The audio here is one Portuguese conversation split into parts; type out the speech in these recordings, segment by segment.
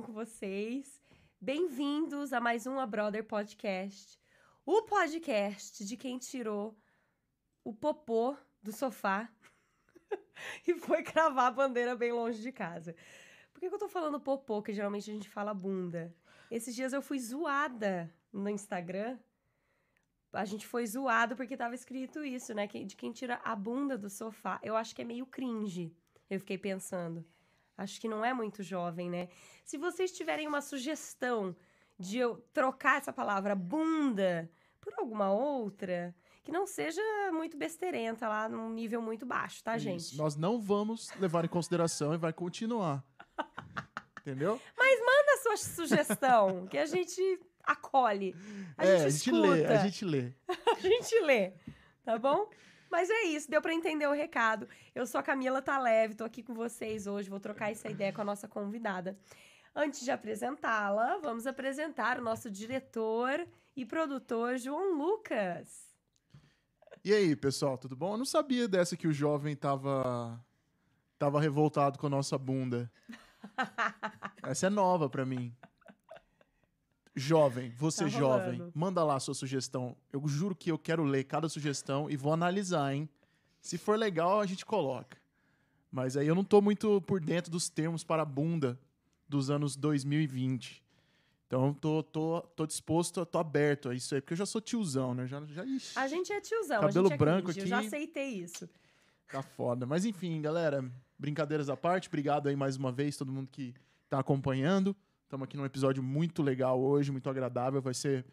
Bom com vocês? Bem-vindos a mais um A Brother Podcast. O podcast de quem tirou o popô do sofá e foi cravar a bandeira bem longe de casa. Por que, que eu tô falando popô, que geralmente a gente fala bunda? Esses dias eu fui zoada no Instagram. A gente foi zoado porque tava escrito isso, né? De quem tira a bunda do sofá. Eu acho que é meio cringe. Eu fiquei pensando. Acho que não é muito jovem, né? Se vocês tiverem uma sugestão de eu trocar essa palavra bunda por alguma outra, que não seja muito besteirenta lá num nível muito baixo, tá, Isso. gente? Nós não vamos levar em consideração e vai continuar. Entendeu? Mas manda a sua sugestão, que a gente acolhe. A é, gente a gente lê, a gente lê. a gente lê, tá bom? Mas é isso, deu para entender o recado. Eu sou a Camila Taleve, tô aqui com vocês hoje, vou trocar essa ideia com a nossa convidada. Antes de apresentá-la, vamos apresentar o nosso diretor e produtor João Lucas. E aí, pessoal, tudo bom? Eu não sabia dessa que o jovem tava tava revoltado com a nossa bunda. Essa é nova pra mim. Jovem, você Tá jovem, manda lá a sua sugestão. Eu juro que eu quero ler cada sugestão e vou analisar, hein? Se for legal, a gente coloca. Mas aí eu não tô muito por dentro dos termos para bunda dos anos 2020. Então tô, tô, tô disposto, tô aberto a isso aí, porque eu já sou tiozão, né? Já, já, ixi, A gente é tiozão, Cabelo a gente é branco cringe, aqui. Eu já aceitei isso. Tá foda. Mas enfim, galera, brincadeiras à parte, obrigado aí mais uma vez, todo mundo que tá acompanhando. Estamos aqui num episódio muito legal hoje, muito agradável, vai ser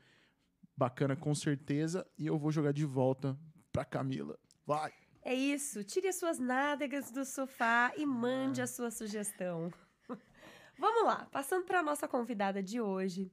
bacana com certeza. E eu vou jogar de volta pra Camila. Vai! É isso, tire as suas nádegas do sofá e mande a sua sugestão. Vamos lá, passando para a nossa convidada de hoje.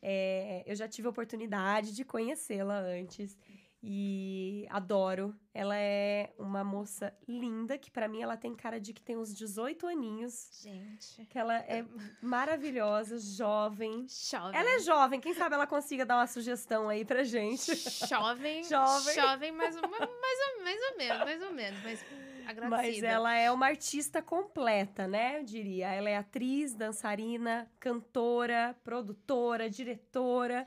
É, eu já tive a oportunidade de conhecê-la antes e adoro. Ela é uma moça linda, que para mim ela tem cara de que tem uns 18 aninhos. Gente. Que ela é maravilhosa, jovem. Jovem. Ela é jovem, quem sabe ela consiga dar uma sugestão aí pra gente. jovem. Jovem. Jovem, mais, ou- mais, ou, mais ou menos, mais ou menos. Mas agradecida. Mas ela é uma artista completa, né? Eu diria. Ela é atriz, dançarina, cantora, produtora, diretora.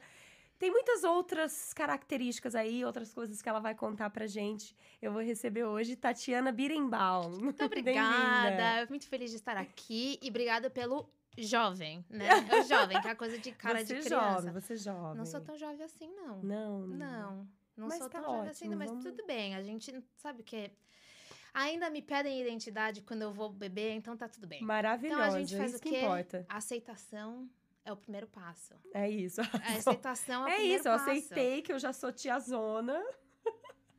Tem muitas outras características aí, outras coisas que ela vai contar pra gente. Eu vou receber hoje Tatiana Birenbaum. Muito obrigada. Muito feliz de estar aqui. E obrigada pelo jovem, né? É o jovem, que é a coisa de cara você de é criança. jovem, você é jovem. Não sou tão jovem assim, não. Não, Não. Não Mas sou tá tão jovem assim, ótimo, não, mas vamos- tudo bem. A gente sabe o que. Ainda me pedem identidade quando eu vou beber, então tá tudo bem. Maravilhosa, Então a gente faz o que quê? importa. Aceitação é o primeiro passo. É isso. A aceitação é o É primeiro isso, eu passo. aceitei que eu já sou tiazona.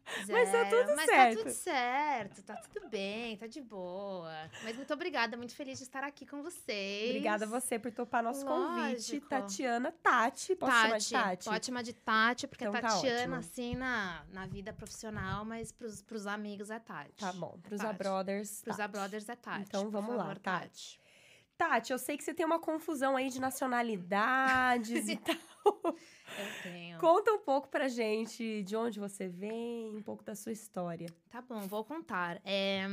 Pois Mas tá é, tudo mas certo. tá tudo certo, tá tudo bem, tá de boa. Mas muito obrigada, muito feliz de estar aqui com vocês. Obrigada a você por topar nosso convite. Lógico. Tatiana Tati. Posso chamar de Tati? Pode chamar de Tati, porque Então tá Tatiana, ótimo. assim, na, na vida profissional, mas pros, pros amigos é Tati. Tá bom, pros Tati. Abrothers. Pros Tati. Abrothers é Tati. Então vamos lá, favor, Tati. Tati, eu sei que você tem uma confusão aí de nacionalidades e tal. Eu tenho. Conta um pouco pra gente de onde você vem, um pouco da sua história. Tá bom, vou contar. É,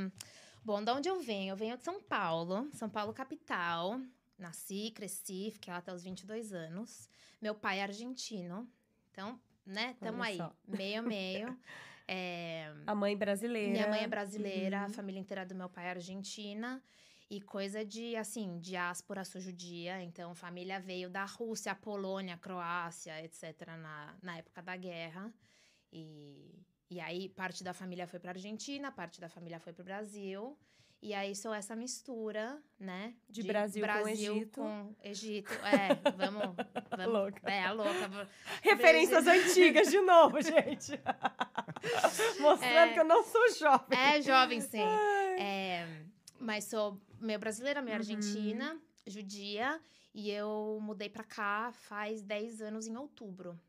Bom, de onde eu venho? Eu venho de São Paulo, São Paulo capital. Nasci, cresci, fiquei lá até os 22 anos. Meu pai é argentino. Então, né, tamo aí, meio, meio. É, A mãe brasileira. Minha mãe é brasileira, Uhum. a família inteira do meu pai é argentina. E coisa de, assim, diáspora sou judia. Então, família veio da Rússia, Polônia, Croácia, etc., na, na época da guerra. E, e aí, parte da família foi para Argentina, parte da família foi para o Brasil. E aí, sou essa mistura, né? De Brasil com Egito. com Egito. É, vamos... vamos Louca. É, a louca. Referências antigas de novo, gente. Mostrando É. que eu não sou jovem. É jovem, sim. É, mas sou meio brasileira, Uhum. meio argentina, judia. E eu mudei pra cá faz 10 anos em outubro.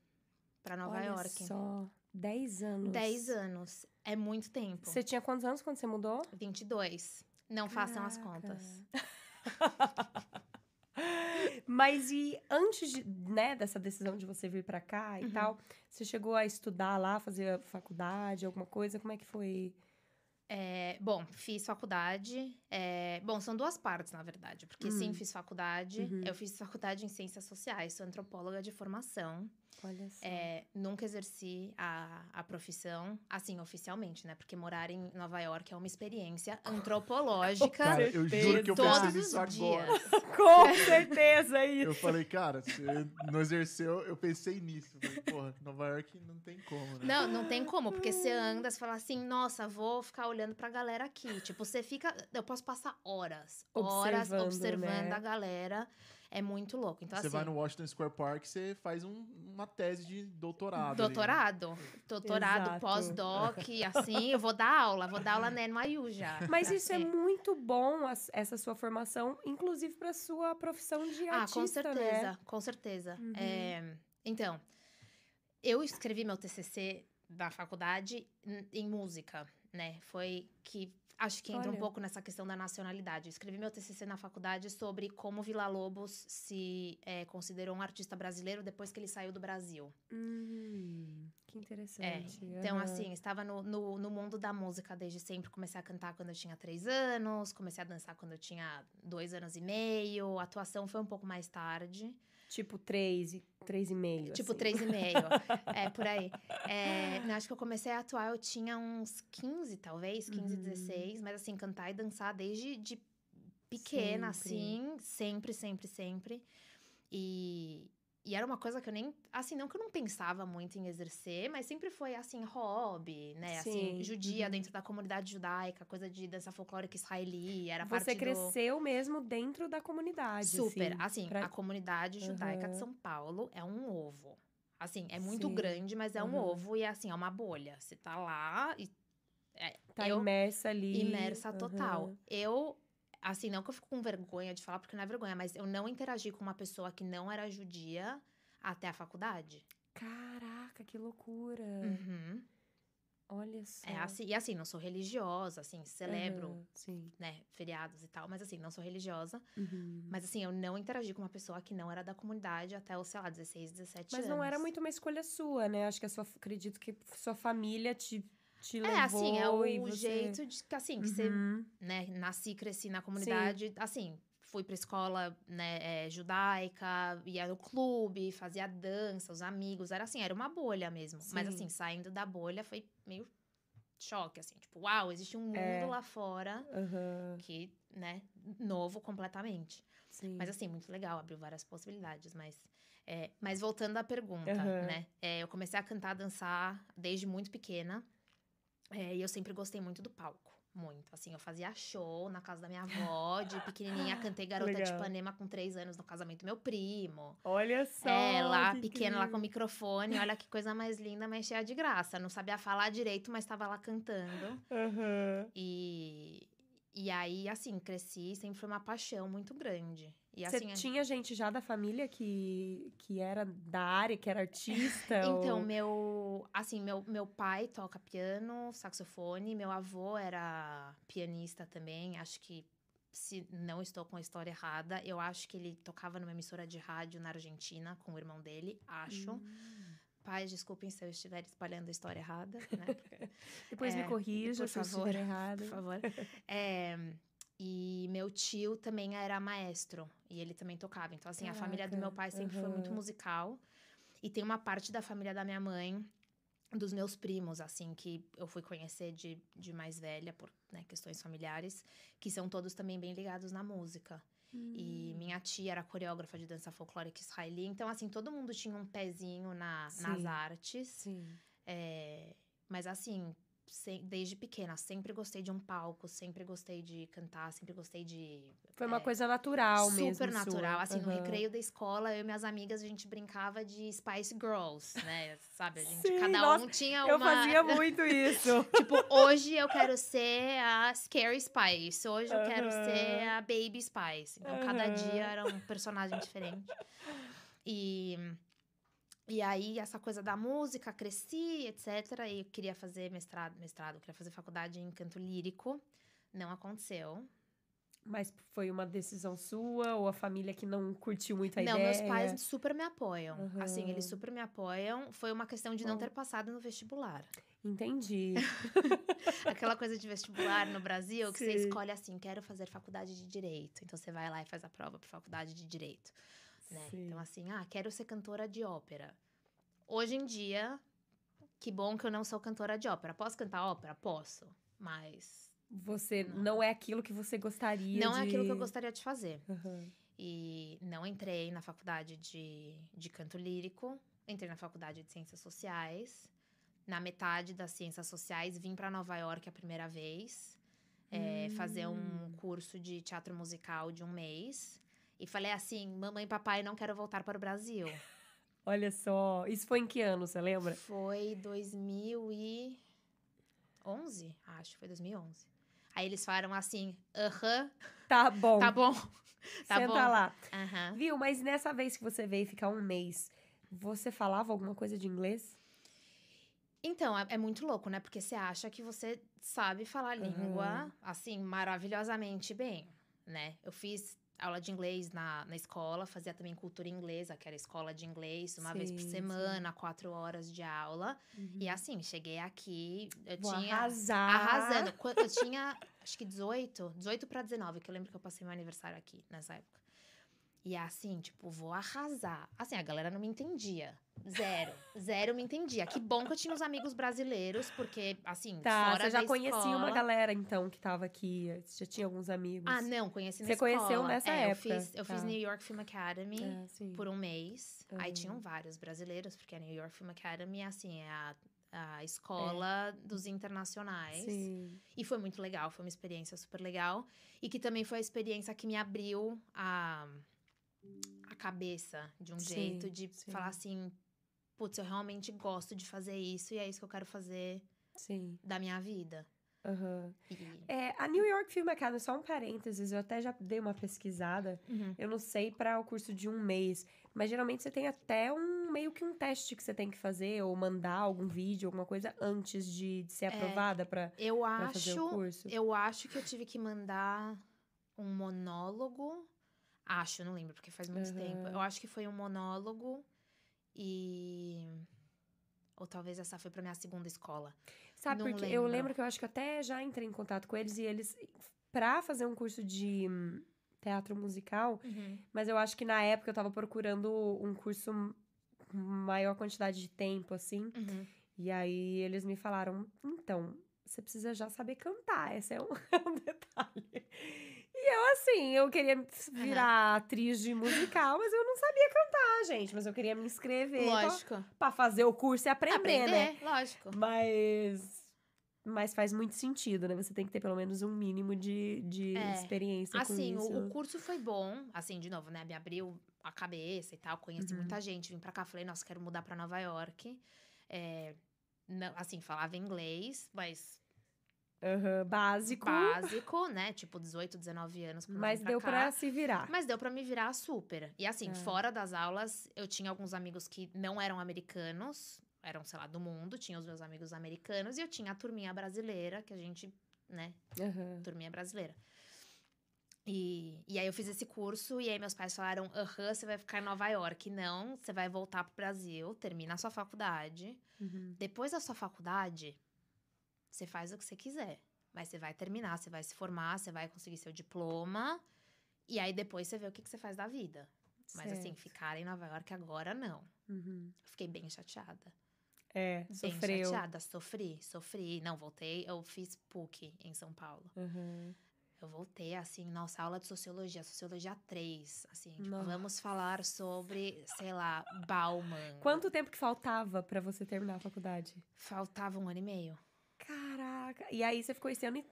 Pra Nova Olha York. só, 10 anos. 10 anos. É muito tempo. Você tinha quantos anos quando você mudou? 22. Não façam as Caraca. contas. Mas e antes de, né, dessa decisão de você vir pra cá Uhum. e tal, você chegou a estudar lá, fazer faculdade, alguma coisa? Como é que foi É, bom, fiz faculdade. é, bom, são duas partes, na verdade. Porque sim, Hum. fiz faculdade. Uhum. Eu fiz faculdade em ciências sociais, sou antropóloga de formação. Olha só. É, nunca exerci a, a profissão, assim, oficialmente, né? Porque morar em Nova York é uma experiência antropológica Cara, eu juro que eu pensei nisso os agora. Com certeza é isso. Eu falei, cara, você não exerceu, eu pensei nisso. Falei, porra, Nova York não tem como, né? Não, não tem como, porque você anda, você fala assim, nossa, vou ficar olhando pra galera aqui. Tipo, você fica. Eu posso passar horas, horas Observando, observando né? a galera. É muito louco. Então, você assim. vai no Washington Square Park, você faz um- uma tese de doutorado. ali, né? Doutorado. Doutorado, pós-doc, assim, eu vou dar aula, vou dar aula na NYU já. Mas isso é ser. muito bom, essa sua formação, inclusive para sua profissão de Ah, artista, com certeza, né? com certeza. Uhum. É, então, eu escrevi meu TCC da faculdade em música, né? Foi que acho que entra um Olha. pouco nessa questão da nacionalidade. Eu escrevi meu TCC na faculdade sobre como Vila Lobos se é, considerou um artista brasileiro depois que ele saiu do Brasil. Hum, que É, interessante. então, aham. assim, estava no, no, no mundo da música desde sempre. Comecei a cantar quando eu tinha três anos, comecei a dançar quando eu tinha dois anos e meio. A atuação foi um pouco mais tarde. Tipo três, e- três e meio. Tipo, assim. três e meio. é, por aí. É, não, acho que eu comecei a atuar, eu tinha uns 15, talvez, 15, Uhum. 16. Mas, assim, cantar e dançar desde de pequena, Sempre. assim. Sempre, sempre, sempre. E, e era uma coisa que eu nem... Assim, não que eu não pensava muito em exercer, mas sempre foi, assim, hobby, né? Sim, Assim, judia uhum. dentro da comunidade judaica, coisa de dança folclórica israeli. Era Você parte do... cresceu mesmo dentro da comunidade. Super. assim, Assim, pra- a comunidade judaica de Aham. São Paulo é um ovo. Assim, é muito Sim. grande, mas é um Aham. ovo e assim, é uma bolha. Você tá lá e é, Tá eu imersa ali. imersa total. Eu, assim, não que eu fico com vergonha de falar, porque não é vergonha, mas eu não interagi com uma pessoa que não era judia até a faculdade. Caraca, que loucura. Uhum. Olha só. É assim, e assim, não sou religiosa, assim, celebro, Sim. né, feriados e tal, mas assim, não sou religiosa. Uhum. Mas assim, eu não interagi com uma pessoa que não era da comunidade até os, sei lá, 16, 17 Mas anos. não era muito uma escolha sua, né? Acho que a sua, acredito que sua família te, te levou. É, assim, é o você... jeito de que, assim, que você, Uhum. né, nasci, cresci na comunidade, assim, fui pra escola, né, é, judaica, ia no clube, fazia dança, os amigos, era assim, era uma bolha mesmo. Mas, Sim. assim, saindo da bolha foi meio choque, assim, tipo, uau, existe um mundo É. lá fora Aham, que, né, novo completamente. sim. Mas assim, muito legal, abriu várias possibilidades, mas... é, mas voltando à pergunta, Aham. né? é, eu comecei a cantar, dançar desde muito pequena. É, e eu sempre gostei muito do palco. Muito. Assim, eu fazia show na casa da minha avó, de pequenininha. Cantei Garota de Legal. Ipanema com três anos no casamento do meu primo. Olha só. é, lá, que pequena, lá com o microfone. Olha que coisa mais linda, mas cheia de graça. Não sabia falar direito, mas estava lá cantando. Aham. E... E aí, assim, cresci, sempre foi uma paixão muito grande. E Você assim, a- tinha gente já da família que, que era da área, que era artista? Então, ou... meu, assim, meu, meu pai toca piano, saxofone, meu avô era pianista também, acho que se não estou com a história errada, eu acho que ele tocava numa emissora de rádio na Argentina com o irmão dele, acho. Hum. Pais, desculpem se eu estiver espalhando a história errada, né? Porque- Depois É, me corrija por se eu favor, errado. por favor. É, e meu tio também era maestro e ele também tocava. Então, assim, a família do Caraca, meu pai sempre foi muito musical. E tem uma parte da família da minha mãe, dos meus primos, assim, que eu fui conhecer de, de mais velha, por né, questões familiares, que são todos também bem ligados na música. E Hum. minha tia era coreógrafa de dança folclórica israeli. Então, assim, todo mundo tinha um pezinho na, nas artes. Sim. É, mas assim, se- desde pequena, sempre gostei de um palco, sempre gostei de cantar, sempre gostei de. Foi uma é, coisa natural mesmo. Super natural. sua. Assim, no Aham. recreio da escola, eu e minhas amigas, a gente brincava de Spice Girls, né? Sabe? A gente, Sim, cada nossa, um tinha Eu uma. fazia muito isso. Tipo, hoje eu quero ser a Scary Spice, hoje eu quero Aham. ser a Baby Spice. Então, cada Aham. dia era um personagem diferente. E, e aí, essa coisa da música, cresci, etc. E eu queria fazer mestrado, mestrado, queria fazer faculdade em canto lírico. Não aconteceu. Mas foi uma decisão sua ou a família que não curtiu muito a não, ideia? meus pais super me apoiam. Assim, Aham. eles super me apoiam. Foi uma questão de não ter passado no vestibular. Entendi. Aquela coisa de vestibular no Brasil, que você Sim. escolhe assim, quero fazer faculdade de Direito. Então, você vai lá e faz a prova para faculdade de Direito. Né? Sim. Então, assim, ah, quero ser cantora de ópera. Hoje em dia, que bom que eu não sou cantora de ópera. Posso cantar ópera? Posso. Mas Você Não. não é aquilo que você gostaria não de... é aquilo que eu gostaria de fazer. Aham. E não entrei na faculdade de, de canto lírico, entrei na faculdade de ciências sociais. Na metade das ciências sociais, vim para Nova York a primeira vez, é, fazer um Hum. curso de teatro musical de um mês. E falei assim: mamãe e papai, não quero voltar para o Brasil. Olha só, isso foi em que ano, você lembra? Foi 2011, acho, foi 2011. Aí eles falaram assim: aham, Tá bom. tá bom. Tá Senta bom. lá. Aham. Viu, mas nessa vez que você veio ficar um mês, você falava alguma coisa de inglês? Então, é, é muito louco, né? Porque você acha que você sabe falar a língua, Aham. assim, maravilhosamente bem, né? Eu fiz aula de inglês na, na escola, fazia também cultura inglesa, que era escola de inglês, uma vez por Sim, sim. semana, quatro horas de aula. E assim, cheguei aqui, eu Vou tinha... arrasar. Arrasando. Eu tinha, acho que 18, 18 para 19, que eu lembro que eu passei meu aniversário aqui nessa época. E assim, tipo, vou arrasar. Assim, a galera não me entendia. Zero. Zero me entendia. Que bom que eu tinha os amigos brasileiros, porque, assim, Tá, fora você já conhecia uma escola- galera, então, que tava aqui. Você já tinha alguns amigos. Ah, não, conheci na Você escola. conheceu nessa É, época, Eu fiz, eu fiz tá. New York Film Academy É, por um mês. Aí Aham. tinham vários brasileiros, porque a New York Film Academy, assim, é a, a escola dos internacionais. Sim. E foi muito legal, foi uma experiência super legal. E que também foi a experiência que me abriu a, a cabeça de um Sim, jeito de sim. falar assim: putz, eu realmente gosto de fazer isso e é isso que eu quero fazer Sim. da minha vida. Aham. E- É, a New York Film Academy, só um parênteses, eu até já dei uma pesquisada. Uhum. Eu não sei para o curso de um mês, mas geralmente você tem até um meio que um teste que você tem que fazer, ou mandar algum vídeo, alguma coisa antes de, de ser aprovada para Eu fazer o acho. curso. Eu acho que eu tive que mandar um monólogo. Acho, não lembro, porque faz muito Aham. tempo. Eu acho que foi um monólogo e. Ou talvez essa foi pra minha segunda escola. Sabe, Não porque eu lembro. lembro que eu acho que até já entrei em contato com eles e eles, pra fazer um curso de hum, teatro musical, mas eu acho que na época eu tava procurando um curso com maior quantidade de tempo, assim. Uhum. E aí eles me falaram: então, você precisa já saber cantar, esse é um, é um detalhe. E eu, assim, eu queria virar atriz de musical, mas eu não sabia cantar, gente. Mas eu queria me inscrever pra, Lógico. pra fazer o curso e aprender, Aprender, né? lógico. Mas. Mas faz muito sentido, né? Você tem que ter pelo menos um mínimo de, de É. experiência Assim, com isso. o, o curso foi bom. Assim, de novo, né? Me abriu a cabeça e tal. Conheci Uhum. muita gente. Vim pra cá, falei, nossa, quero mudar pra Nova York. É, não, assim, falava inglês, mas Aham, básico. básico, né? Tipo, 18, 19 anos. Mas vim deu cá. pra se virar. Mas deu pra me virar super. E assim, É. fora das aulas, eu tinha alguns amigos que não eram americanos, eram, sei lá, do mundo, tinha os meus amigos americanos, e eu tinha a turminha brasileira, que a gente, né, Aham. turminha brasileira. E, e aí eu fiz esse curso, e aí meus pais falaram: aham, você vai ficar em Nova York. Não, você vai voltar pro Brasil, termina a sua faculdade. Uhum. Depois da sua faculdade, você faz o que você quiser. Mas você vai terminar, você vai se formar, você vai conseguir seu diploma. E aí depois você vê o que, que você faz da vida. Mas assim, ficar em Nova York agora não. Uhum. Fiquei bem chateada. É, Bem sofreu. chateada, sofri, sofri. Não, voltei, eu fiz PUC em São Paulo. Uhum. Eu voltei, assim, nossa, aula de sociologia, sociologia 3. Assim, tipo, vamos falar sobre, sei lá, Bauman. Quanto tempo que faltava pra você terminar a faculdade? Faltava um ano e meio. Caraca! E aí você ficou esse ano,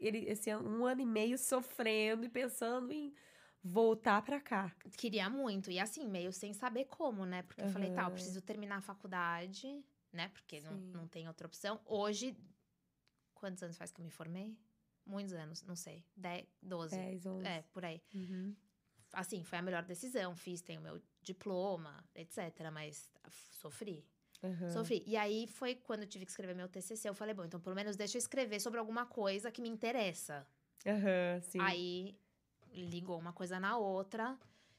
ele, esse ano, um ano e meio sofrendo e pensando em voltar pra cá. Queria muito. E assim, meio sem saber como, né? Porque eu falei, tá, eu preciso terminar a faculdade, né? Porque não, Sim. não tem outra opção. Hoje, quantos anos faz que eu me formei? Muitos anos, não sei. 10, 12. 10, 11. É, por aí. Uhum. Assim, foi a melhor decisão. Fiz, tenho meu diploma, etc. Mas sofri. Uhum. Sofri. E aí foi quando eu tive que escrever meu TCC. Eu falei, bom, então pelo menos deixa eu escrever sobre alguma coisa que me interessa. Aham, sim. Aí ligou uma coisa na outra.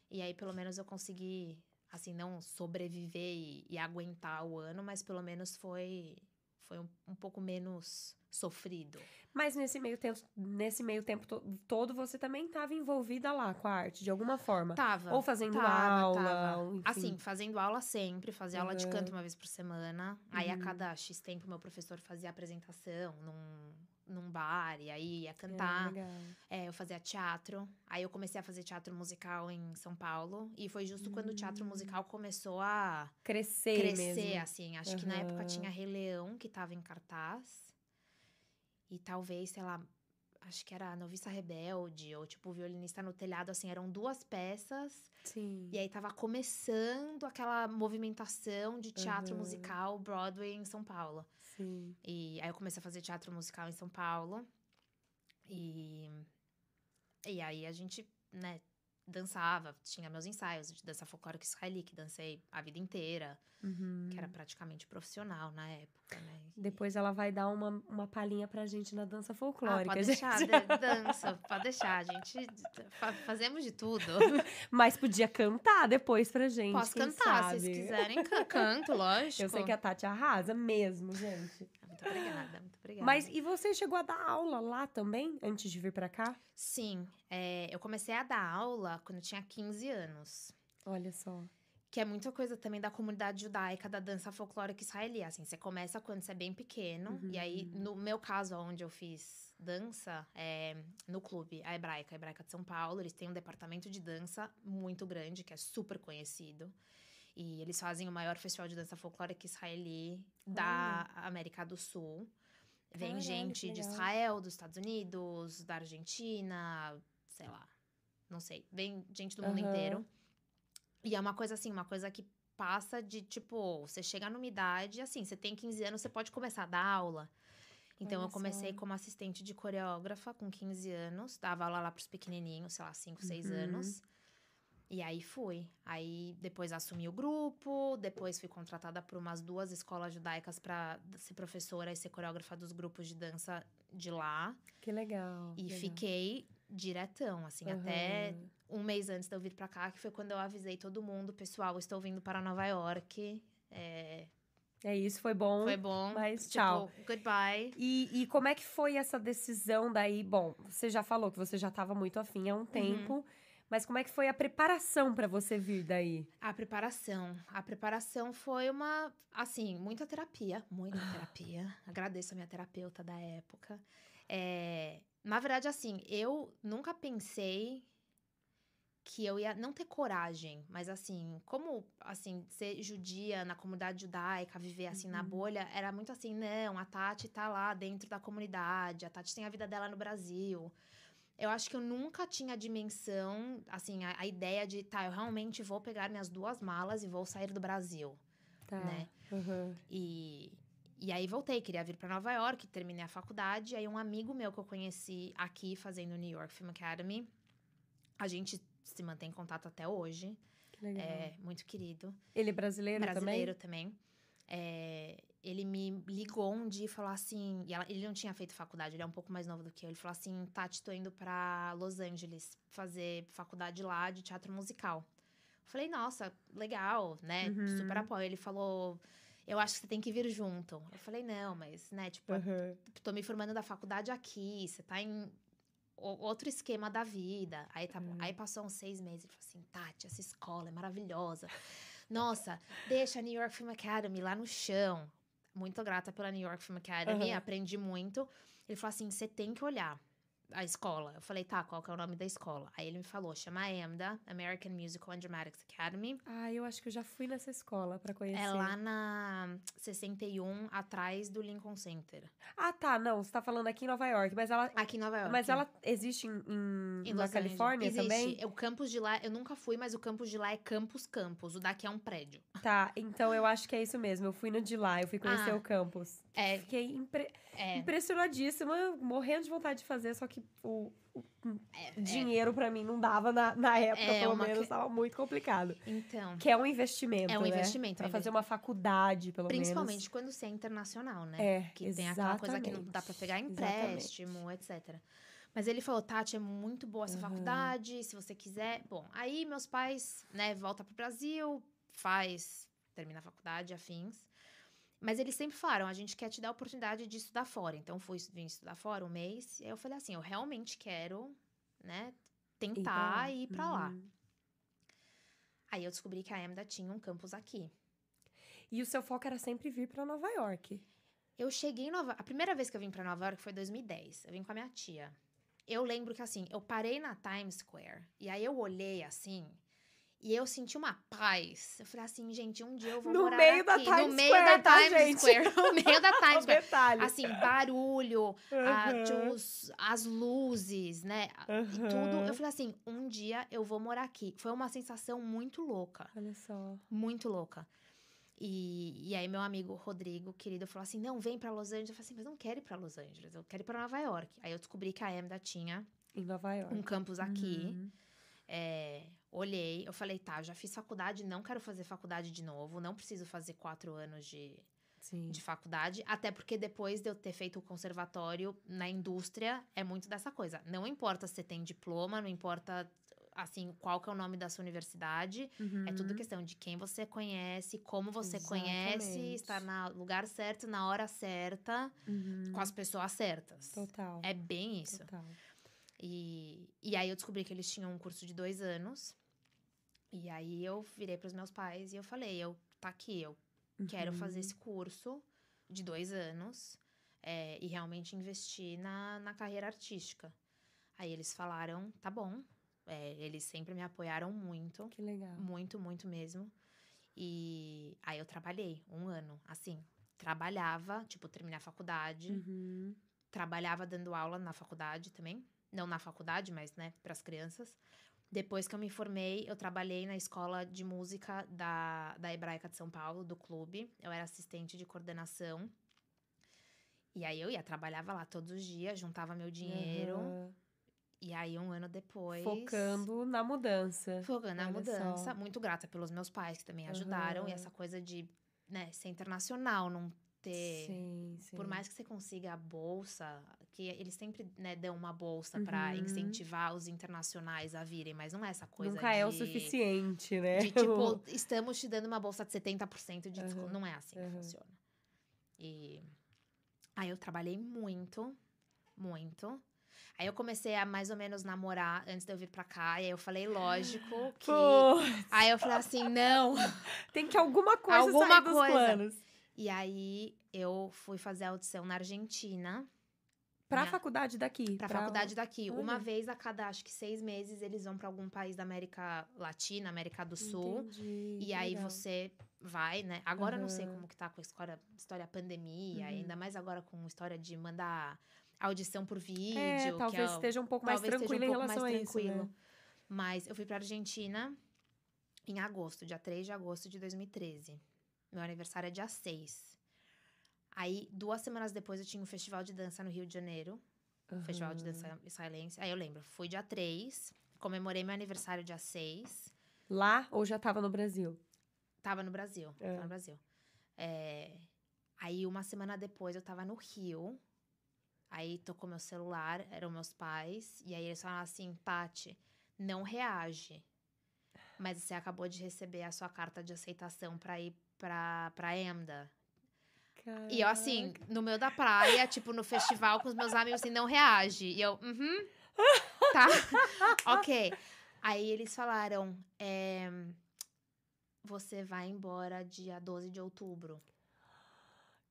E aí, pelo menos, eu consegui, assim, não sobreviver e, e aguentar o ano, mas pelo menos foi, foi um, um pouco menos sofrido. Mas nesse meio tempo, nesse meio tempo to- todo, você também estava envolvida lá com a arte, de alguma forma. Tava. Ou fazendo tava, aula, tava. enfim. Assim, fazendo aula sempre, fazia aula de canto uma vez por semana. Aí a Uhum. cada X tempo meu professor fazia apresentação num, num bar, e aí ia É, cantar. legal. É, eu fazia teatro. Aí eu comecei a fazer teatro musical em São Paulo. E foi justo quando o teatro Hum. musical começou a Crescer, crescer, mesmo. assim. Acho que na época tinha Rei Leão, que tava em cartaz. E talvez, sei lá, acho que era Noviça Rebelde, ou tipo Violinista no Telhado, assim, eram duas peças. Sim. E aí tava começando aquela movimentação de teatro Aham. musical Broadway em São Paulo. Sim. E aí eu comecei a fazer teatro musical em São Paulo. E, e aí a gente, né, dançava, tinha meus ensaios de dança folclórica israeli, que dancei a vida inteira, Uhum. que era praticamente profissional na época, né? Depois ela vai dar uma, uma palhinha pra gente na dança Ah, folclórica. pode gente. deixar, de- dança, pode deixar, a gente fa- fazemos de tudo. Mas podia cantar depois pra gente. Posso cantar, se sabe? vocês quiserem, can- canto, lógico. Eu sei que a Tati arrasa mesmo, gente. Muito obrigada, muito obrigada. Mas e você chegou a dar aula lá também, antes de vir pra cá? Sim, é, eu comecei a dar aula quando eu tinha 15 anos. Olha só. Que é muita coisa também da comunidade judaica da dança folclórica israeli. Assim, você começa quando você é bem pequeno. E aí, Uhum. no meu caso, onde eu fiz dança, é no clube, a Hebraica, a Hebraica de São Paulo, eles têm um departamento de dança muito grande, que é super conhecido. E eles fazem o maior festival de dança folclórica israeli da América do Sul. Vem gente de. Israel, dos Estados Unidos, da Argentina, sei lá. Não sei. Vem gente do mundo inteiro. E é uma coisa assim, uma coisa que passa de tipo, você chega numa idade, assim, você tem 15 anos, você pode começar a dar aula. Então Olha eu comecei só. como assistente de coreógrafa com 15 anos, dava aula lá pros pequenininhos, sei lá, 5, 6 Uhum. anos. E aí fui. Aí depois assumi o grupo, depois fui contratada por umas duas escolas judaicas para ser professora e ser coreógrafa dos grupos de dança de lá. Que legal. E legal. fiquei diretão, assim, até Aham. um mês antes de eu vir pra cá, que foi quando eu avisei todo mundo, pessoal, estou vindo para Nova York. É, É isso, foi bom. foi bom. mas tipo, tchau. Goodbye. E, e como é que foi essa decisão daí? Bom, você já falou que você já estava muito afim há Uhum. um tempo, mas como é que foi a preparação para você vir daí? A preparação. A preparação foi uma, assim, muita terapia. Muita terapia. Agradeço a minha terapeuta da época. É, na verdade, assim, eu nunca pensei que eu ia não ter coragem, mas assim, como assim, ser judia na comunidade judaica, viver assim na Uhum. bolha, era muito assim, não, a Tati tá lá dentro da comunidade, a Tati tem a vida dela no Brasil. Eu acho que eu nunca tinha a dimensão, assim, a, a ideia de, tá, eu realmente vou pegar minhas duas malas e vou sair do Brasil, Tá. né? Aham. E, e aí voltei, queria vir pra Nova York, terminei a faculdade. Aí um amigo meu que eu conheci aqui fazendo o New York Film Academy, a gente se mantém em contato até hoje. Que legal. É muito querido. Ele é brasileiro, brasileiro também. É, ele me ligou um dia e falou assim. E ela- ele não tinha feito faculdade, ele é um pouco mais novo do que eu. Ele falou assim: Tati, tô indo pra Los Angeles fazer faculdade lá de teatro musical. Eu falei, nossa, legal, né? Uhum. Super apoio. Ele falou. Eu acho que você tem que vir junto. Eu falei, não, mas, né, tipo? Aham. tô me formando da faculdade aqui, você tá em outro esquema da vida. Aí tá. Uhum. Aí passou uns seis meses e falou assim: Tati, essa escola é maravilhosa. Nossa, deixa a New York Film Academy lá no chão. Muito grata pela New York Film Academy, Uhum. aprendi muito. Ele falou assim: você tem que olhar a escola. Eu falei, tá, qual que é o nome da escola? Aí ele me falou, chama AMDA, American Musical and Dramatics Academy. Ah, eu acho que eu já fui nessa escola para conhecer. É lá na 61, atrás do Lincoln Center. Ah, tá, não, você tá falando aqui em Nova York, mas ela Aqui em Nova York. mas ela existe em, em- Em na. Califórnia Existe. também? O campus de lá, eu nunca fui, mas o campus de lá é campus campus. O daqui é um prédio. Tá, então eu acho que é isso mesmo. Eu fui no de lá, eu fui conhecer Ah. o campus. É, Fiquei impre- é, impressionadíssima, morrendo de vontade de fazer, só que o, o é, dinheiro pra mim não dava na, na época, É, pelo menos, que- tava muito complicado. é. Então, Que é um investimento, É um né? investimento, Pra é um fazer uma faculdade, pelo principalmente quando você é internacional, né? É, que tem aquela coisa que não exatamente. dá pra pegar Exatamente. empréstimo, etc. Mas ele falou, Tati, é muito boa essa Aham. faculdade, se você quiser. Bom, aí meus pais, né, volta pro Brasil, faz, termina a faculdade, afins. Mas eles sempre falaram, a gente quer te dar a oportunidade de estudar fora. Então, fui vim estudar fora um mês. E aí eu falei assim, eu realmente quero, né, tentar ir pra lá. Uhum. Aí eu descobri que a Amda tinha um campus aqui. E o seu foco era sempre vir pra Nova York. Eu cheguei em Nova... A primeira vez que eu vim pra Nova York foi em 2010. Eu vim com a minha tia. Eu lembro que, assim, eu parei na Times Square. E aí eu olhei, assim... E eu senti uma paz. Eu falei assim, gente, um dia eu vou No morar meio da aqui. Times no meio Square, da tá, Times? Square. No meio da Times Square. detalhe. Assim, barulho, a- Aham. os- as luzes, né? E tudo. Eu falei assim, um dia eu vou morar aqui. Foi uma sensação muito louca. Olha só. Muito louca. E, e aí, meu amigo Rodrigo, querido, falou assim: não, vem pra Los Angeles. Eu falei assim, mas não quero ir pra Los Angeles, eu quero ir pra Nova York. Aí eu descobri que a Amda tinha Em Nova York. um campus aqui. Uhum. É, olhei, eu falei, tá, já fiz faculdade, não quero fazer faculdade de novo, não preciso fazer quatro anos de, Sim. de faculdade, até porque depois de eu ter feito o conservatório na indústria, é muito dessa coisa. Não importa se você tem diploma, não importa, assim, qual que é o nome da sua universidade, é tudo Uhum. questão de quem você conhece, como você conhece, Exatamente. estar no lugar certo, na hora certa, Uhum. com as pessoas certas. Total. É bem isso. Total. E, e aí eu descobri que eles tinham um curso de dois anos. E aí eu virei para os meus pais e eu falei, eu tá aqui, eu quero Uhum. fazer esse curso de dois anos é, e realmente investir na, na carreira artística. Aí eles falaram, tá bom. É, eles sempre me apoiaram muito, Que legal. muito, muito mesmo. E aí eu trabalhei um ano, assim, trabalhava, tipo, terminei a faculdade, Uhum. trabalhava dando aula na faculdade também. Não na faculdade, mas, né, para as crianças. Depois que eu me formei, eu trabalhei na escola de música da, da Hebraica de São Paulo, do clube. Eu era assistente de coordenação. E aí eu ia, trabalhava lá todos os dias, juntava meu dinheiro. Aham. E aí, um ano depois. Focando na mudança. Focando na mudança. só. Muito grata pelos meus pais, que também ajudaram. E Aham. essa coisa de, né, ser internacional, não ter. Sim, sim. Por mais que você consiga a bolsa, que eles sempre né, dão uma bolsa pra Uhum. incentivar os internacionais a virem, mas não é essa coisa Nunca é o de- suficiente, né? De tipo, estamos te dando uma bolsa de 70% de desconto. Aham, Não é assim que aham. funciona. E aí eu trabalhei muito, muito. Aí eu comecei a mais ou menos namorar antes de eu vir pra cá. E aí eu falei, lógico, que. Aí eu falei assim, não. tem que alguma coisa Alguma sair dos coisa. planos. E aí eu fui fazer a audição na Argentina. Pra Minha- faculdade daqui. Pra faculdade daqui. Olha. Uma vez a cada, acho que seis meses, eles vão pra algum país da América Latina, América do Sul. Entendi, E aí legal. você vai, né? Agora eu não sei como que tá com a história, história pandemia, Uhum. ainda mais agora com história de mandar audição por vídeo. É, talvez é esteja um pouco mais tranquila um em relação mais a isso, tranquilo. né? Mas eu fui pra Argentina em agosto, dia 3 de agosto de 2013. Meu aniversário é dia 6. Aí, duas semanas depois, eu tinha um festival de dança no Rio de Janeiro. Festival de dança israelense. Aí eu lembro, fui dia 3, comemorei meu aniversário dia 6. Lá ou já tava no Brasil? Tava no Brasil. É. Tava no Brasil. É, Aí, uma semana depois, eu tava no Rio. Aí, tocou meu celular, eram meus pais. E aí, eles falaram assim, Tati, não reage. Mas você acabou de receber a sua carta de aceitação pra ir pra, pra EMDA. E eu, assim, no meio da praia, tipo, no festival com os meus amigos, assim, não reage. E eu, uhum, tá, ok. Aí eles falaram, é, você vai embora dia 12 de outubro.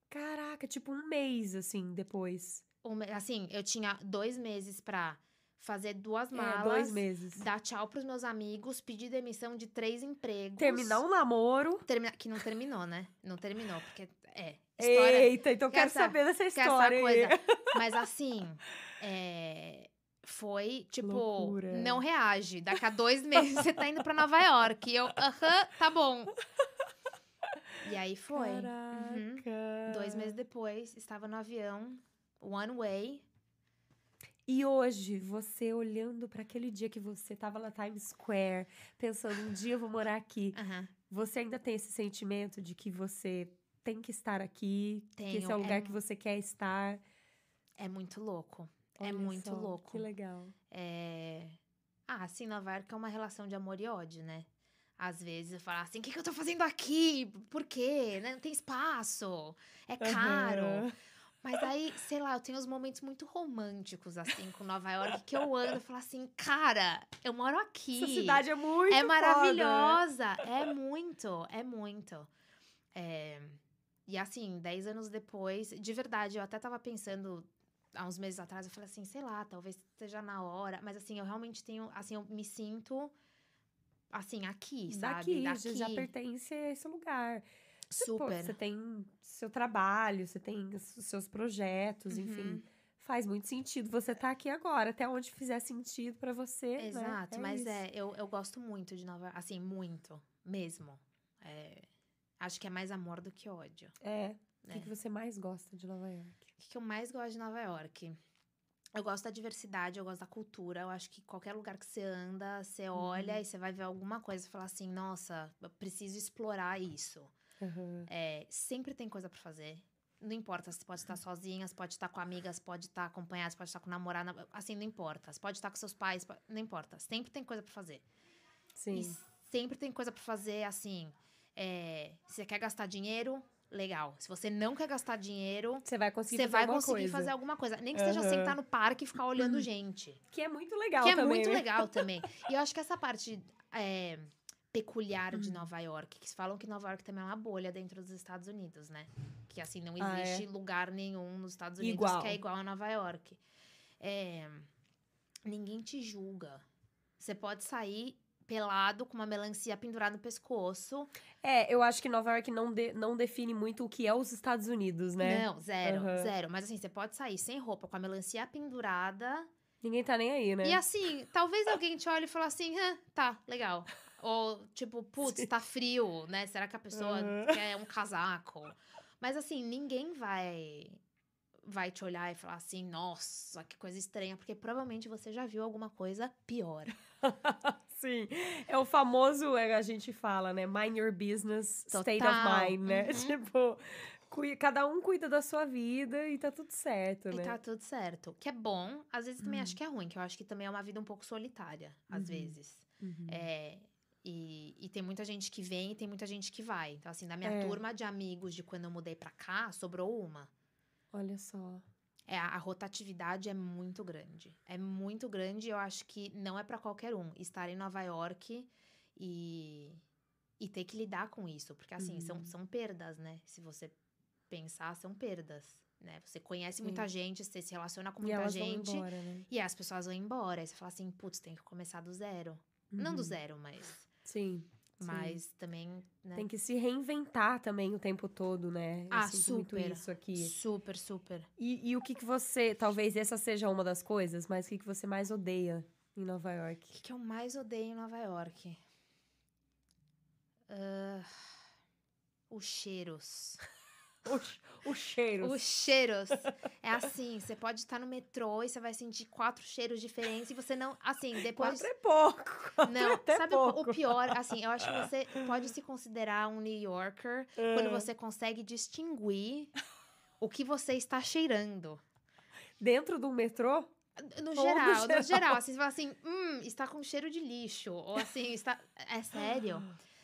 Caraca, tipo um mês, assim, depois. Um assim, eu tinha dois meses pra fazer duas É, malas, dois meses. dar tchau pros meus amigos, pedir demissão de três empregos. Terminar um namoro. Termina- que não terminou, né? Não terminou, porque, é, história... Eita, então Quer quero essa- saber dessa essa história. aí. coisa. Mas assim, é, foi tipo, Loucura. não reage. Daqui a dois meses você tá indo pra Nova York. E eu, aham, tá bom. E aí foi. Uhum. Caraca. Dois meses depois, estava no avião, one way. E hoje, você olhando pra aquele dia que você tava na Times Square, pensando, um dia eu vou morar aqui, você ainda tem esse sentimento de que você tem que estar aqui, que esse Tenho, é o lugar é- que você quer estar? É muito louco. é Olha muito só, louco. Que legal. É... Ah, assim, Nova York é uma relação de amor e ódio, né? Às vezes eu falo assim, o que, que eu tô fazendo aqui? Por quê? Né? Não tem espaço. É caro. Aham. Mas aí, sei lá, eu tenho uns momentos muito românticos, assim, com Nova York, que eu ando e falo assim, cara, eu moro aqui. Essa cidade é muito é foda, né? maravilhosa. É muito, é muito. É, E assim, dez anos depois, de verdade, eu até tava pensando há uns meses atrás, eu falei assim, sei lá, talvez esteja na hora. Mas assim, eu realmente tenho, assim, eu me sinto, assim, aqui, sabe? Daqui, já- já pertence a esse lugar. Você, pô, Super. você tem seu trabalho, você tem os seus projetos, enfim. Uhum. Faz muito sentido você estar aqui agora, até onde fizer sentido pra você. né? Exato, mas isso. é, eu, eu gosto muito de Nova York, assim, muito, mesmo. É, acho que é mais amor do que ódio. É. O que, É. que você mais gosta de Nova York? O que que eu mais gosto de Nova York? Eu gosto da diversidade, eu gosto da cultura. Eu acho que qualquer lugar que você anda, você olha Uhum. e você vai ver alguma coisa e falar assim: nossa, eu preciso explorar isso. Aham. É, sempre tem coisa pra fazer. Não importa, você pode estar sozinha, você pode estar com amigas, pode estar acompanhada, você pode estar com namorada, assim, não importa. Você pode estar com seus pais, não importa. Sempre tem coisa pra fazer. Sim. E sempre tem coisa pra fazer, assim. é, se você quer gastar dinheiro, legal. Se você não quer gastar dinheiro, Você vai conseguir você fazer vai alguma conseguir coisa. fazer alguma coisa. Nem que seja Aham. sentar no parque e ficar olhando gente. Que é muito legal que é também, muito né? legal também. E eu acho que essa parte é, peculiar de Nova York, que falam que Nova York também é uma bolha dentro dos Estados Unidos, né? Que assim, não Ah, é? existe lugar nenhum nos Estados Unidos Igual. que é igual a Nova York. É, ninguém te julga. Você pode sair pelado com uma melancia pendurada no pescoço. É, eu acho que Nova York não, de- não define muito o que é os Estados Unidos, né? Não, zero, Aham. zero. Mas assim, você pode sair sem roupa, com a melancia pendurada. Ninguém tá nem aí, né? E assim, talvez alguém te olhe e fale assim, "Hã, tá, legal. Ou tipo, putz, Sim. tá frio, né? Será que a pessoa Aham. quer um casaco? Mas assim, ninguém vai vai te olhar e falar assim, nossa, que coisa estranha, porque provavelmente você já viu alguma coisa pior. Sim. É o famoso, é, a gente fala, né? Mind your business, state of Total. mind, né? Uhum. Tipo, cada um cuida da sua vida e tá tudo certo, E né? tá tudo certo. Que é bom, às vezes também Uhum. acho que é ruim, que eu acho que também é uma vida um pouco solitária, às Uhum. vezes. Uhum. É, e, e tem muita gente que vem e tem muita gente que vai. Então, assim, da minha É. turma de amigos de quando eu mudei pra cá, sobrou uma. Olha só. É, a, rotatividade é muito grande. É muito grande e eu acho que não é pra qualquer um estar em Nova York e, e ter que lidar com isso. Porque, assim, são, Uhum. são perdas, né? Se você pensar, são perdas. Né? Você conhece Sim. muita gente, você se relaciona com E muita elas gente. embora, né? E as pessoas vão embora. Aí você fala assim, putz, tem que começar do zero. Não do Uhum. zero, mas. Sim. sim. Mas também, né? Tem que se reinventar também o tempo todo, né? Eu Ah, super. isso aqui. Super, super. E, e o que que você, talvez essa seja uma das coisas, mas o que que você mais odeia em Nova O York? que, que eu mais odeio em Nova York? Ah, os cheiros. Os, os cheiros. Os cheiros. É assim, você pode estar no metrô e você vai sentir quatro cheiros diferentes e você não. Assim, depois. Quatro é pouco. quatro é Não, até sabe o, pouco. o pior? Assim, eu acho que você pode se considerar um New Yorker quando Ah. você consegue distinguir o que você está cheirando. Dentro do metrô? No no geral, no geral. geral, assim, você fala assim, hum, está com cheiro de lixo. Ou assim, está. É sério.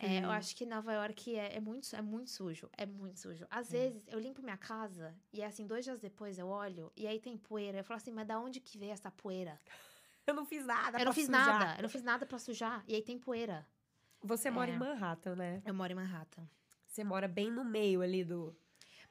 É, eu acho que Nova York é, é muito, é muito sujo. É muito sujo. Às vezes, eu limpo minha casa e, assim, dois dias depois eu olho e aí tem poeira. Eu falo assim, mas da onde que veio essa poeira? Eu não fiz nada eu pra não fiz sujar. nada. Eu não fiz nada pra sujar. E aí tem poeira. Você mora É. em Manhattan, né? Eu moro em Manhattan. Você mora bem no meio ali do...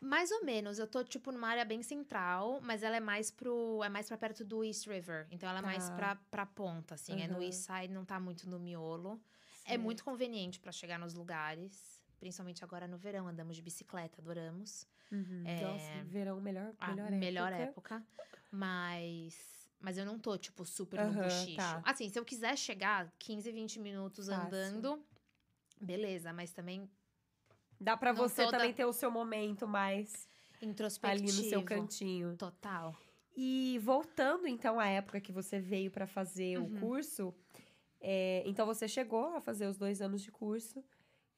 Mais ou menos. Eu tô, tipo, numa área bem central, mas ela é mais pro. É mais pra perto do East River. Então ela é mais Tá. pra, pra ponta, assim. É no. East Side, não tá muito no miolo. É muito conveniente pra chegar nos lugares. Principalmente agora no verão. Andamos de bicicleta, adoramos. Uhum. É. Nossa, verão, melhor, melhor, melhor época. época. Mas. Mas eu não tô, tipo, super Aham, no bochicho. tá. Assim, se eu quiser chegar 15, 20 minutos Fácil. andando, beleza. Mas também Dá pra Não você também ter o seu momento mais ali introspectivo. no seu cantinho. Total. E voltando, então, à época que você veio pra fazer Uhum. o curso, é, então você chegou a fazer os dois anos de curso.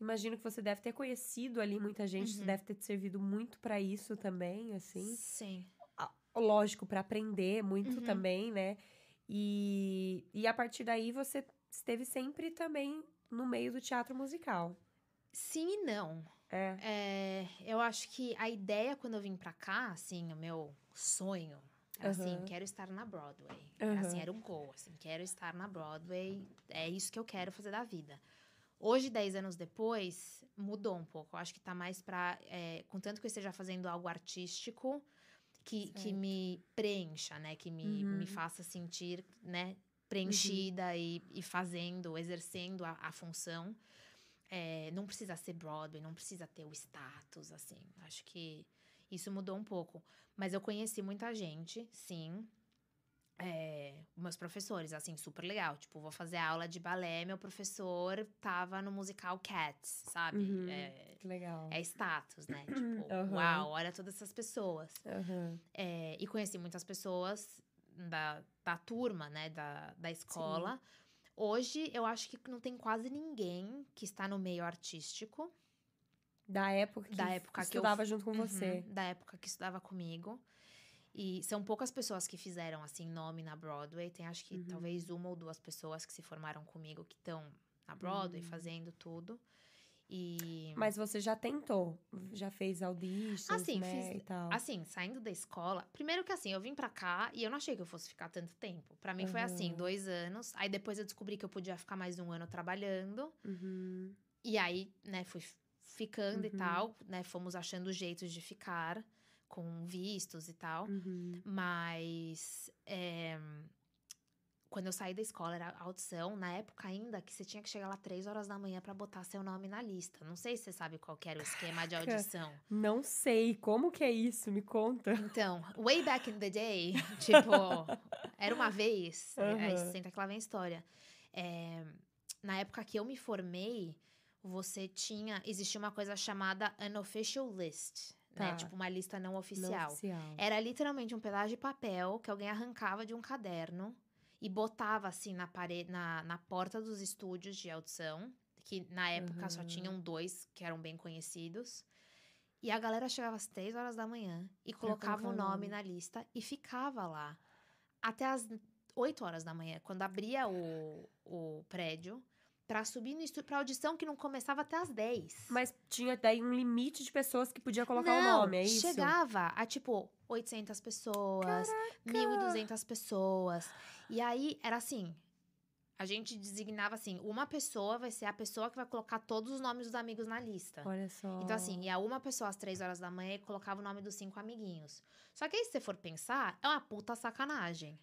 Imagino que você deve ter conhecido ali muita gente, Uhum. deve ter te servido muito pra isso também, assim. Sim. Lógico, pra aprender muito Uhum. também, né? E, e a partir daí você esteve sempre também no meio do teatro musical. Sim e não. É. É, eu acho que a ideia quando eu vim pra cá, assim, o meu sonho, era assim, quero estar na Broadway. Era Assim, Aham. era um goal, assim, quero estar na Broadway, é isso que eu quero fazer da vida. Hoje, 10 anos depois, mudou um pouco. Eu acho que tá mais pra. é, contanto que eu esteja fazendo algo artístico que, que me preencha, né? Que me, Uhum. me faça sentir, né? Preenchida e, e fazendo, exercendo a, a função. É, não precisa ser Broadway, não precisa ter o status, assim. Acho que isso mudou um pouco. Mas eu conheci muita gente, sim. É, meus professores, assim, super legal. Tipo, vou fazer aula de balé, meu professor tava no musical Cats, sabe? Uhum. É, Que legal. é status, né? Tipo, Aham. uau, olha todas essas pessoas. Aham. É, e conheci muitas pessoas da, da turma, né, da, da escola. Hoje, eu acho que não tem quase ninguém que está no meio artístico. Da época que, Da época que eu estudava junto com Uhum, você. Da época que estudava comigo. E são poucas pessoas que fizeram, assim, nome na Broadway. Tem, acho que, Uhum. talvez uma ou duas pessoas que se formaram comigo que estão na Broadway, Uhum. fazendo tudo. E... Mas você já tentou? Já fez auditions, Assim, né? fiz- E tal. Assim, saindo da escola. Primeiro que assim, eu vim pra cá e eu não achei que eu fosse ficar tanto tempo. Pra mim foi assim, dois anos. Aí depois eu descobri que eu podia ficar mais um ano trabalhando. Uhum. E aí, né, fui ficando e Uhum. tal, né? Fomos achando jeitos de ficar com vistos e tal. Uhum. Mas é, quando eu saí da escola, era audição, na época ainda que você tinha que chegar lá três horas da manhã pra botar seu nome na lista. Não sei se você sabe qual era o esquema de audição. Não sei. Como que é isso? Me conta. Então, way back in the day, tipo, era uma vez, aí Aham. senta que lá vem a história. É, na época que eu me formei, você tinha, existia uma coisa chamada unofficial list, né? Tá. Tipo, uma lista não Não oficial. oficial. Era literalmente um pedaço de papel que alguém arrancava de um caderno e botava assim na parede, na, na porta dos estúdios de audição, que na época só Aham. tinham dois que eram bem conhecidos. E a galera chegava às três horas da manhã e colocava o nome na lista e ficava lá até as 8 horas da manhã, quando abria o, o prédio, pra subir no estúdio, pra audição que não começava até as 10. Mas tinha daí um limite de pessoas que podia colocar o Não, nome, é isso? Chegava a tipo 800 pessoas, 1.200 pessoas. E aí era assim: a gente designava assim, uma pessoa vai ser a pessoa que vai colocar todos os nomes dos amigos na lista. Olha só. Então, assim, ia uma pessoa às três horas da manhã e colocava o nome dos cinco amiguinhos. Só que aí, se você for pensar, é uma puta sacanagem.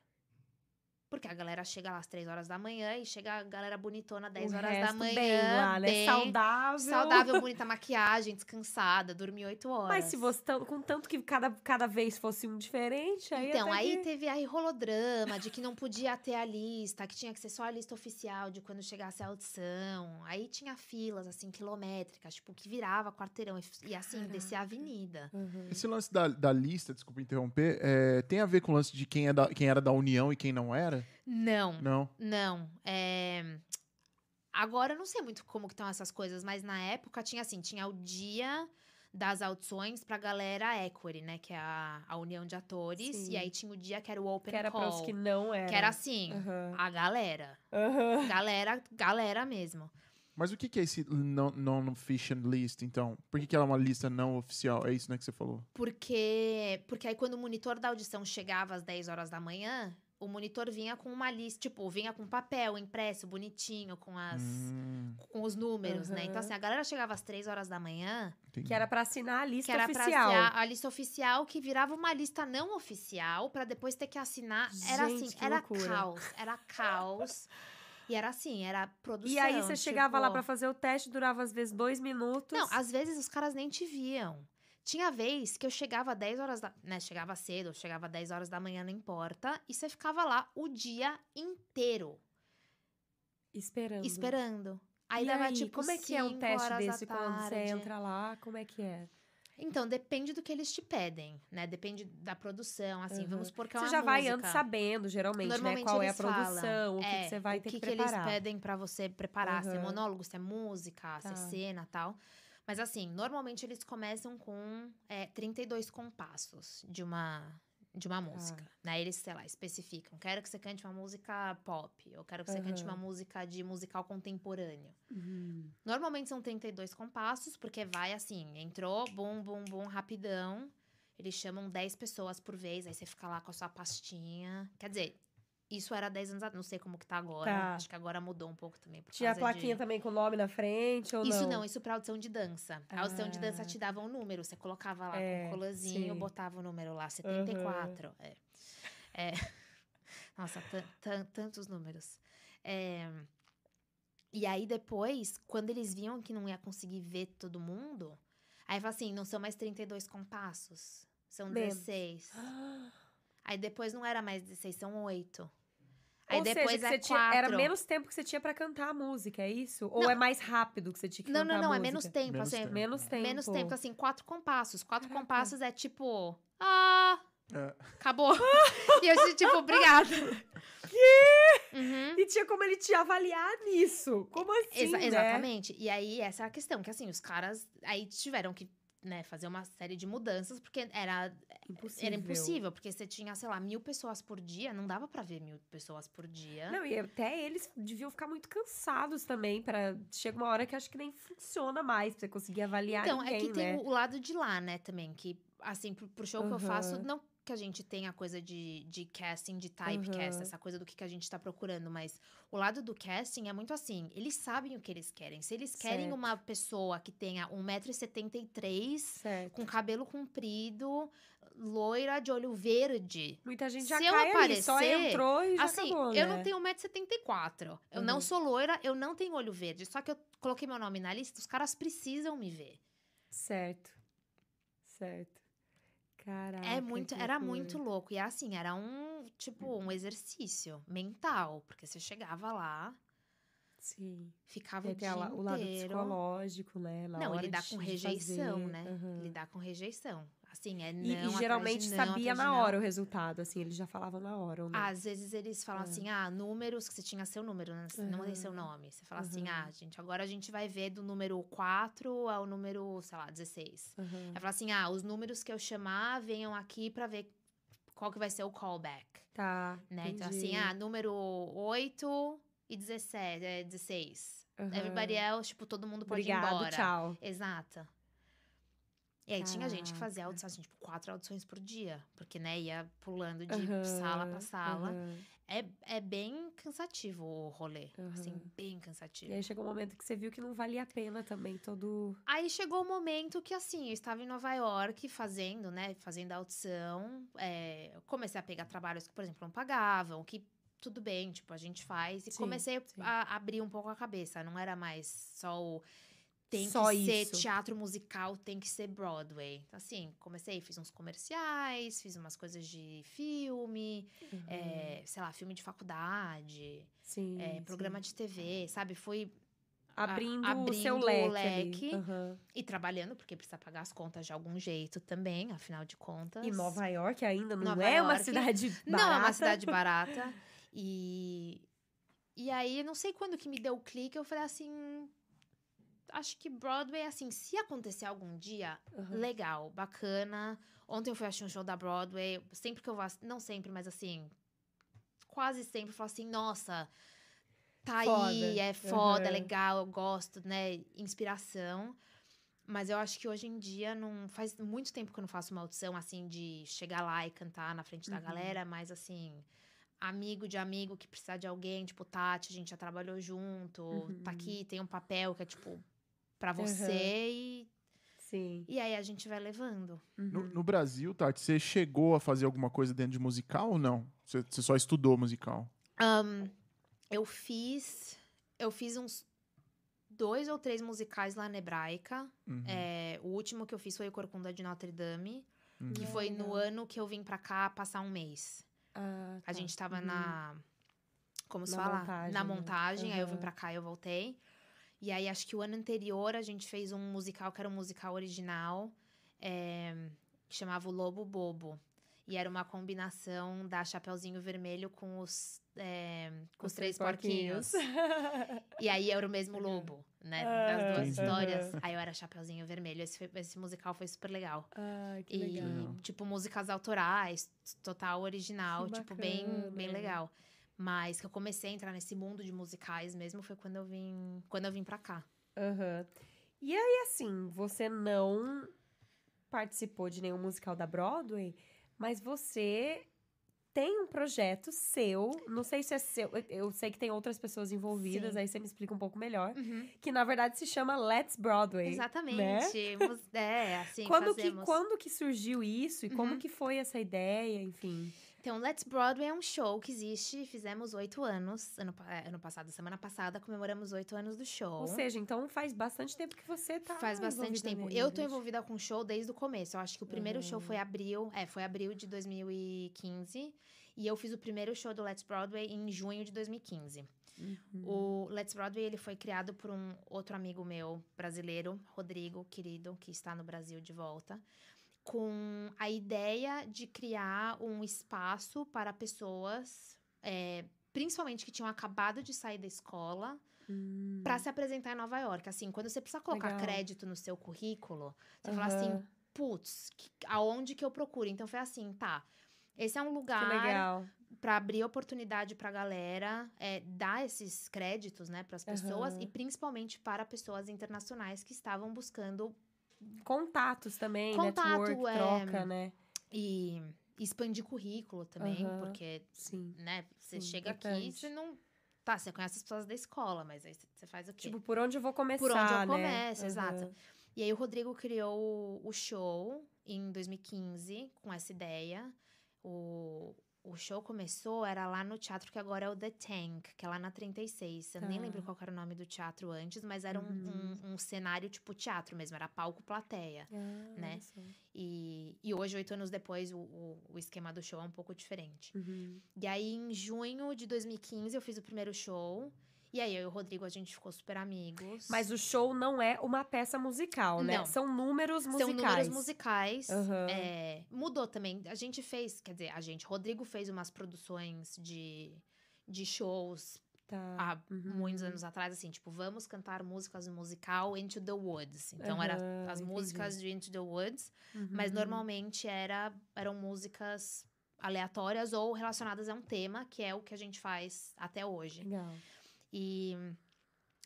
Porque a galera chega lá às três horas da manhã e chega a galera bonitona às 10 O horas da manhã. bem lá, né? bem Saudável. saudável, bonita maquiagem, descansada, dormir oito horas. Mas se você, tão- com tanto que cada, cada vez fosse um diferente, aí Então, aí que... teve aí rolodrama de que não podia ter a lista, que tinha que ser só a lista oficial de quando chegasse a audição. Aí tinha filas, assim, quilométricas, tipo, que virava quarteirão e, e assim, descia a avenida. Uhum. Esse lance da, da lista, desculpa interromper, é, tem a ver com o lance de quem, é da, quem era da União e quem não era? Não, Não. não. É... Agora eu não sei muito como que estão essas coisas, mas na época tinha assim, tinha o dia das audições pra galera equity, né? Que é a, a união de atores. Sim. E aí tinha o dia que era o open Que era call. para os que não eram. que era assim, Aham. a galera. Aham. Galera, galera mesmo. Mas o que, que é esse non- non-official list, então? Por que, que ela é uma lista não oficial? É isso, né, que você falou? Porque, porque aí quando o monitor da audição chegava às 10 horas da manhã, o monitor vinha com uma lista, tipo, vinha com papel impresso, bonitinho, com as Hum, com os números, né? Então assim, a galera chegava às 3 horas da manhã, entendi. Que era pra assinar a lista que era pra oficial. a, a lista oficial, que virava uma lista não oficial, pra depois ter que assinar. Era Gente, assim, que era loucura. caos, era caos. E era assim, era produção. E aí você chegava lá tipo- pra fazer o teste, durava às vezes dois minutos. Não, às vezes os caras nem te viam. Tinha vez que eu chegava 10 horas da. Né, chegava cedo, chegava 10 horas da manhã, não importa. E você ficava lá o dia inteiro Esperando. esperando. Aí e dava aí, tipo. como é que é um teste desse quando você entra lá? Como é que é? Então, depende do que eles te pedem, né? Depende da produção, assim. Uhum. Vamos supor que é Você uma já vai antes sabendo, geralmente, Normalmente né? Qual é a produção, o que, é, que você vai o ter que, que, que eles preparar. pedem pra você preparar, se é monólogo, se é música, se é Tá. cena tal. Mas assim, normalmente eles começam com é, 32 compassos de uma de uma música, né? Eles, sei lá, especificam. Quero que você cante uma música pop. Eu quero que você cante uma música de musical contemporâneo. Uhum. Normalmente são 32 compassos, porque vai assim, entrou, bum, bum, bum, rapidão. Eles chamam 10 pessoas por vez, aí você fica lá com a sua pastinha. Quer dizer, isso era 10 anos atrás, não sei como que tá agora. Tá. Acho que agora mudou um pouco também. Por Tinha a plaquinha de... também com o nome na frente ou Isso não? não, isso pra audição de dança. A audição de dança Ah. te dava um número, você colocava lá É, com um colazinho, sim. botava o número lá, 74. É. É. Nossa, tan- tan- tantos números. É, E aí depois, quando eles viam que não ia conseguir ver todo mundo, aí fala assim, não são mais 32 compassos, são Menos. 16. Ah, Aí depois não era mais 16, são 8. Aí Ou depois seja, que é você tinha, 4. era menos tempo que você tinha pra cantar a música, é isso? Ou Não. é mais rápido que você tinha que Não, cantar não, não, a é música? menos tempo, Menos assim, tempo. Menos tempo. Menos tempo, assim, quatro compassos. Quatro Caraca. compassos é tipo. Ah! É. Acabou. e eu disse, tipo, obrigado. Que? Uhum. E tinha como ele te avaliar nisso. Como assim, Exa- né? Exatamente. E aí, essa é a questão, que assim, os caras aí tiveram que né, fazer uma série de mudanças, porque era, Impossível. era impossível, porque você tinha, sei lá, mil pessoas por dia, não dava pra ver mil pessoas por dia. Não, e até eles deviam ficar muito cansados também. para Chega uma hora que acho que nem funciona mais pra você conseguir avaliar Então, ninguém, é que tem né? o, o lado de lá, né, também, que, assim, pro, pro show que eu faço, não que a gente tenha coisa de, de casting, de typecast, Aham. essa coisa do que, que a gente tá procurando, mas o lado do casting é muito assim, eles sabem o que eles querem. Se eles querem Certo. uma pessoa que tenha 1,73m, Certo. com cabelo comprido, loira, de olho verde. Muita gente já Se eu cai ali, só aparecer, entrou e já Assim, acabou, eu né? não tenho 1,74m. Eu não Uhum. sou loira, eu não tenho olho verde. Só que eu coloquei meu nome na lista, os caras precisam me ver. Certo. Certo. Caraca. É muito, era loucura. muito louco. E assim, era um, tipo, um exercício mental. Porque você chegava lá, Sim. ficava E o tem dia a la- o lado psicológico, né? Na Não, hora lidar de- com rejeição, fazer. né? Aham. Lidar com rejeição. Assim, é não E, e geralmente não, sabia na hora o resultado, assim, eles já falavam na hora, ou não? Às vezes eles falam Ah. assim, ah, números, que você tinha seu número, né? Você não tem seu nome. Você fala assim, Aham. ah, gente, agora a gente vai ver do número 4 ao número, sei lá, 16. Aham. Aí fala assim, ah, os números que eu chamar, venham aqui pra ver qual que vai ser o callback. Tá. né? Então, assim, ah, número 8 e 17, é, 16. Aham. Everybody else, tipo, todo mundo pode ir Obrigado, embora. tchau. Exato. E aí tinha gente que fazia audição, assim, tipo, quatro audições por dia. Porque, né, ia pulando de Aham, sala pra sala. aham. É, é bem cansativo o rolê. Assim, Aham. bem E cansativo. aí chegou um momento que você viu que não valia a pena também todo. Aí chegou o momento que, assim, eu estava em Nova York fazendo, né? Fazendo audição. é, comecei a pegar trabalhos que, por exemplo, não pagavam, que tudo bem, tipo, a gente faz. E Sim, comecei sim. a abrir um pouco a cabeça. Não era mais só o. Tem Só que ser isso. teatro musical, tem que ser Broadway. Então, assim, comecei, fiz uns comerciais, fiz umas coisas de filme, é, sei lá, filme de faculdade, Sim. é, sim. programa de TV, sabe? Fui Abrindo, abrindo o seu o leque. leque. Aham. e trabalhando, porque precisa pagar as contas de algum jeito também, afinal de contas. E Nova York ainda não Nova é uma York cidade barata. Não, é uma cidade barata. E, e aí, não sei quando que me deu o clique, eu falei assim. Acho que Broadway, assim, se acontecer algum dia, Aham. legal, bacana. Ontem eu fui assistir um show da Broadway. Sempre que eu vou, não sempre, mas assim, quase sempre eu falo assim, nossa, tá Foda. aí, é foda, é Aham. legal, eu gosto, né? Inspiração. Mas eu acho que hoje em dia não faz muito tempo que eu não faço uma audição assim de chegar lá e cantar na frente da Uhum. galera, mas assim, amigo de amigo que precisar de alguém, tipo Tati, a gente já trabalhou junto, Uhum. tá aqui, tem um papel que é tipo pra Aham. você e, Sim. e aí a gente vai levando. No, Uhum. no Brasil, Tati, você chegou a fazer alguma coisa dentro de musical ou não? Você, você só estudou musical? Ahn, eu fiz. Eu fiz uns dois ou três musicais lá na Hebraica. Uhum, É, o último que eu fiz foi o Corcunda de Notre Dame, uhum. que foi no ano que eu vim pra cá passar um mês. Ah, A tá. gente tava Uhum. na. Como se Na fala? montagem, na né? montagem. Aí eu vim pra cá e eu voltei. E aí, acho que o ano anterior a gente fez um musical que era um musical original, é, que chamava O Lobo Bobo. E era uma combinação da Chapeuzinho Vermelho com os, é, com os, Os três, três porquinhos. E aí era o mesmo lobo, né? Ah, das duas entendi. histórias. Aí eu era Chapeuzinho Vermelho. Esse, foi- esse musical foi super legal. Ai, que E, legal. tipo, músicas autorais, total original, Que tipo, bem, bem legal. Mas que eu comecei a entrar nesse mundo de musicais mesmo foi quando eu vim, quando eu vim pra cá. Aham. E aí, assim, você não participou de nenhum musical da Broadway, mas você tem um projeto seu. Não sei se é seu. eu- sei que tem outras pessoas envolvidas, Sim. aí você me explica um pouco melhor. Que na verdade se chama Let's Broadway. Exatamente. Mus- É, assim, quando, que, fazemos. quando que surgiu isso e como Uhum. que foi essa ideia, enfim. Então, Let's Broadway é um show que existe, fizemos oito anos. Ano, é, ano passado, semana passada, comemoramos oito anos do show. Ou seja, então faz bastante tempo que você tá Faz bastante tempo. nele, Eu tô envolvida com o show desde o começo. Eu acho que o primeiro Uhum. show foi abril. É, foi abril de 2015. E eu fiz o primeiro show do Let's Broadway em junho de 2015. Uhum. O Let's Broadway ele foi criado por um outro amigo meu brasileiro, Rodrigo, querido, que está no Brasil de volta, com a ideia de criar um espaço para pessoas, é, principalmente que tinham acabado de sair da escola, Hum. para se apresentar em Nova York. Assim, quando você precisa colocar Legal. crédito no seu currículo, você fala assim, putz, aonde que eu procuro? Então foi assim, tá. Esse é um lugar para abrir oportunidade pra galera, é, dar esses créditos, né, para as pessoas Aham. e principalmente para pessoas internacionais que estavam buscando Contatos também, Contato, network, é, troca, né? e expandir currículo também, Aham. porque, Sim. né, você Sim, chega aqui importante. e você não tá, você conhece as pessoas da escola, mas aí você- faz o quê? Tipo, por onde eu vou começar, Por onde eu né? começo, exato. Aham. E aí o Rodrigo criou o show em 2015 com essa ideia. O, o show começou, era lá no teatro que agora é o The Tank, que é lá na 36. Eu nem Tá. lembro qual era o nome do teatro antes, mas era um, Uhum. um- um cenário tipo teatro mesmo, era palco plateia. Ah, Né? E, e hoje, oito anos depois, o, o, o esquema do show é um pouco diferente. Uhum. E aí, em junho de 2015, eu fiz o primeiro show. E aí, eu e o Rodrigo, a gente ficou super amigos. Mas o show não é uma peça musical, né? Não. São números musicais. São números musicais. Aham. É, mudou também. A gente fez, quer dizer, a gente, Rodrigo fez umas produções de, de shows Tá. há Uhum. muitos anos atrás, assim, tipo, vamos cantar músicas do musical Into the Woods. Então, era Aham, as entendi. músicas de Into the Woods, Uhum. mas normalmente era, eram músicas aleatórias ou relacionadas a um tema, que é o que a gente faz até hoje. Legal. E,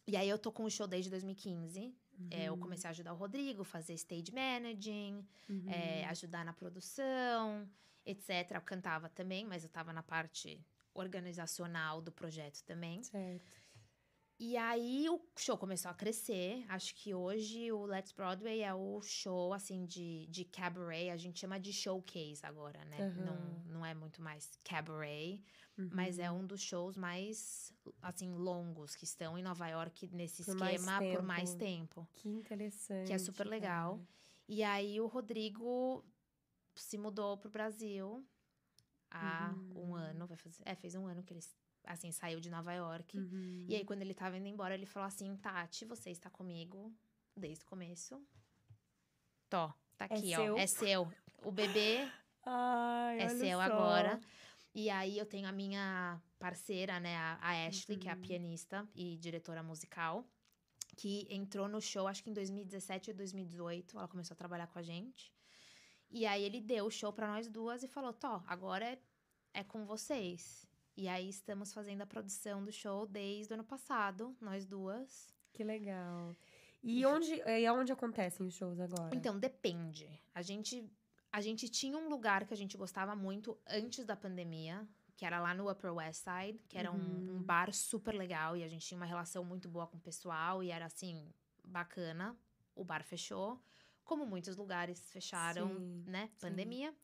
e aí eu tô com o show desde 2015. É, eu Uhum. comecei a ajudar o Rodrigo, fazer stage managing, Uhum. é, ajudar na produção, etc. Eu cantava também, mas eu tava na parte organizacional do projeto também. Certo. E aí o show começou a crescer. Acho que hoje o Let's Broadway é o show, assim, de, de cabaret. A gente chama de showcase agora, né? Aham. Não, não é muito mais cabaret, Uhum. mas é um dos shows mais, assim, longos que estão em Nova York nesse Por mais esquema por mais tempo. Que interessante. Que é super legal. cara. E aí o Rodrigo se mudou pro Brasil há um Uhum. ano, vai fazer, é, fez um ano que ele assim saiu de Nova York. Uhum. E aí quando ele tava indo embora, ele falou assim: "Tati, você está comigo desde o começo. Tó, tá É aqui, seu? ó, é seu. O bebê Ai, é seu só. agora. E aí eu tenho a minha parceira, né, a, Ashley, que é a Uhum. pianista e diretora musical, que entrou no show, acho que em 2017 ou 2018, ela começou a trabalhar com a gente. E aí ele deu o show pra nós duas e falou: "Tó, agora é, é com vocês". E aí estamos fazendo a produção do show desde o ano passado, nós duas. Que legal. E onde, e onde acontecem os shows agora? Então, depende. A gente, a gente tinha um lugar que a gente gostava muito antes da pandemia, que era lá no Upper West Side, que era um, Uhum. um bar super legal e a gente tinha uma relação muito boa com o pessoal e era assim, bacana. O bar fechou, como muitos lugares fecharam, Sim, né? sim. Pandemia.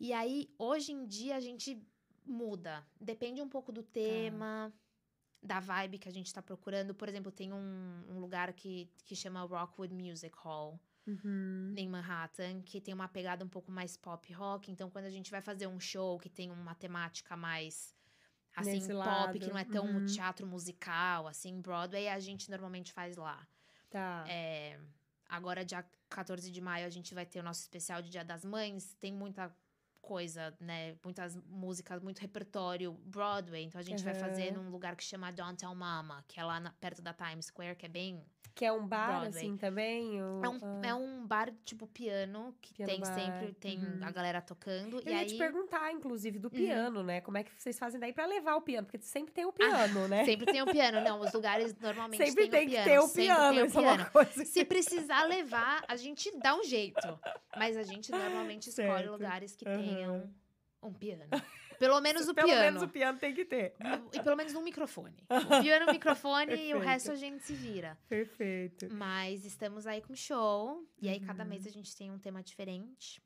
E aí, hoje em dia, a gente muda. Depende um pouco do Tá. tema, da vibe que a gente tá procurando. Por exemplo, tem um, um lugar que, que chama Rockwood Music Hall Uhum. em Manhattan, que tem uma pegada um pouco mais pop rock. Então, quando a gente vai fazer um show que tem uma temática mais assim, Nesse pop, lado, que não é tão uhum. teatro musical, assim, Broadway, a gente normalmente faz lá. Tá. É, agora, dia 14 de maio, a gente vai ter o nosso especial de Dia das Mães. Tem muita coisa, né? Muitas músicas, muito repertório Broadway. Então a gente vai fazer num lugar que chama Downtown Mama, que é lá na- perto da Times Square, que é bem. Que é um bar, Broadway. assim, também? ou- É um, ah. é um bar tipo piano, que Piano tem bar, sempre tem uhum. a galera tocando. Eu e ia aí te perguntar, inclusive, do Uhum. piano, né? Como é que vocês fazem daí pra levar o piano? Porque sempre tem o piano, né? sempre tem o piano. Não, os lugares normalmente Sempre tem, tem o que piano. ter o sempre piano. tem o é piano. coisa Se precisar levar, a gente dá um jeito. Mas a gente normalmente escolhe Certo. lugares que Aham. Tenham um piano. Pelo menos o Pelo piano. menos o piano tem que ter. E pelo menos um microfone. O piano, o microfone e o resto a gente se vira. Perfeito. Mas estamos aí com show. E aí, cada Uhum. mês a gente tem um tema diferente.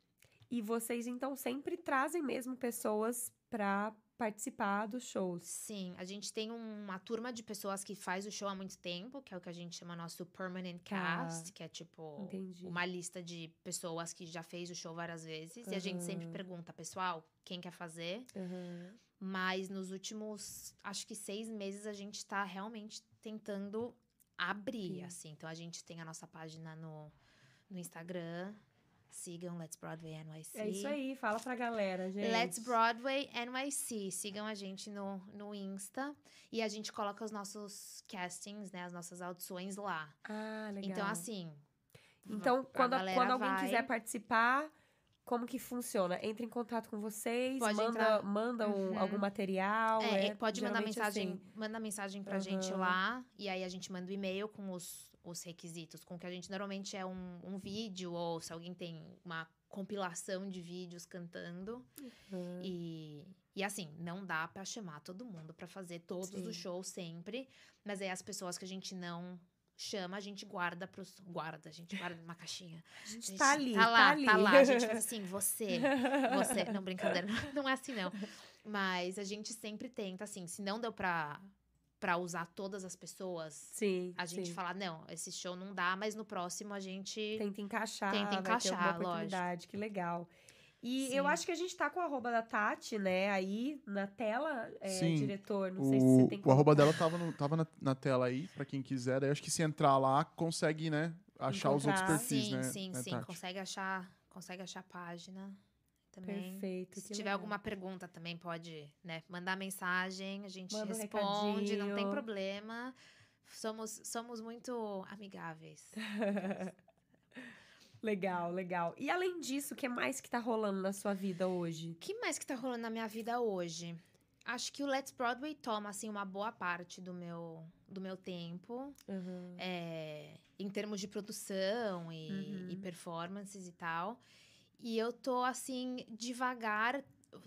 E vocês, então, sempre trazem mesmo pessoas pra participar dos shows. Sim, a gente tem uma turma de pessoas que faz o show há muito tempo, que é o que a gente chama nosso permanent Tá. cast, que é tipo Entendi. uma lista de pessoas que já fez o show várias vezes. E a gente sempre pergunta, pessoal, quem quer fazer? Aham. Mas nos últimos, acho que seis meses, a gente tá realmente tentando abrir, Sim. assim. Então, a gente tem a nossa página no, no Instagram. Sigam Let's Broadway NYC. É isso aí, fala pra galera, gente. Let's Broadway NYC. Sigam a gente no, no Insta. E a gente coloca os nossos castings, né? As nossas audições lá. Ah, legal. Então, assim... Então, a quando, galera quando alguém vai- quiser participar, como que funciona? Entra em contato com vocês, Pode manda, entrar. manda um- Uhum. algum material. É, é pode mandar mensagem, assim. manda mensagem pra gente Aham. lá. E aí a gente manda o e-mail com os, os requisitos. Com que a gente normalmente é um, um vídeo, ou se alguém tem uma compilação de vídeos cantando. Aham. E, e assim, não dá pra chamar todo mundo pra fazer todos Sim. os shows sempre. Mas aí as pessoas que a gente não chama, a gente guarda pros. Guarda, a gente guarda numa caixinha. A gente A gente tá ali, tá lá, ali. tá lá. A gente faz assim, você, você. Não, brincadeira, não é assim, não. Mas a gente sempre tenta, assim, se não deu pra, pra usar todas as pessoas, Sim, a gente sim. fala, não, esse show não dá, mas no próximo a gente. Tenta encaixar, Tenta vai ter encaixar, alguma lógico. oportunidade, que legal. E eu Sim. acho que a gente tá com o arroba da Tati, né, aí na tela, é, Sim. diretor. Não sei se você O, tem o arroba dela tava, no- tava na, na tela aí, pra quem quiser. Daí acho que se entrar lá, consegue, né? Achar os outros Encontrar. perfis, sim, né? sim, né, sim. Tati? Consegue achar, consegue achar a página também. Perfeito. Se tiver legal. alguma pergunta também pode, né, mandar mensagem, a gente Manda um responde, não tem problema. Somos, somos muito amigáveis. Legal, legal. E além disso, o que mais que tá rolando na sua vida hoje? O que mais que tá rolando na minha vida hoje? Acho que o Let's Broadway toma, assim, uma boa parte do meu, do meu tempo. Uhum. é, em termos de produção e, Uhum. e performances e tal. E eu tô, assim, devagar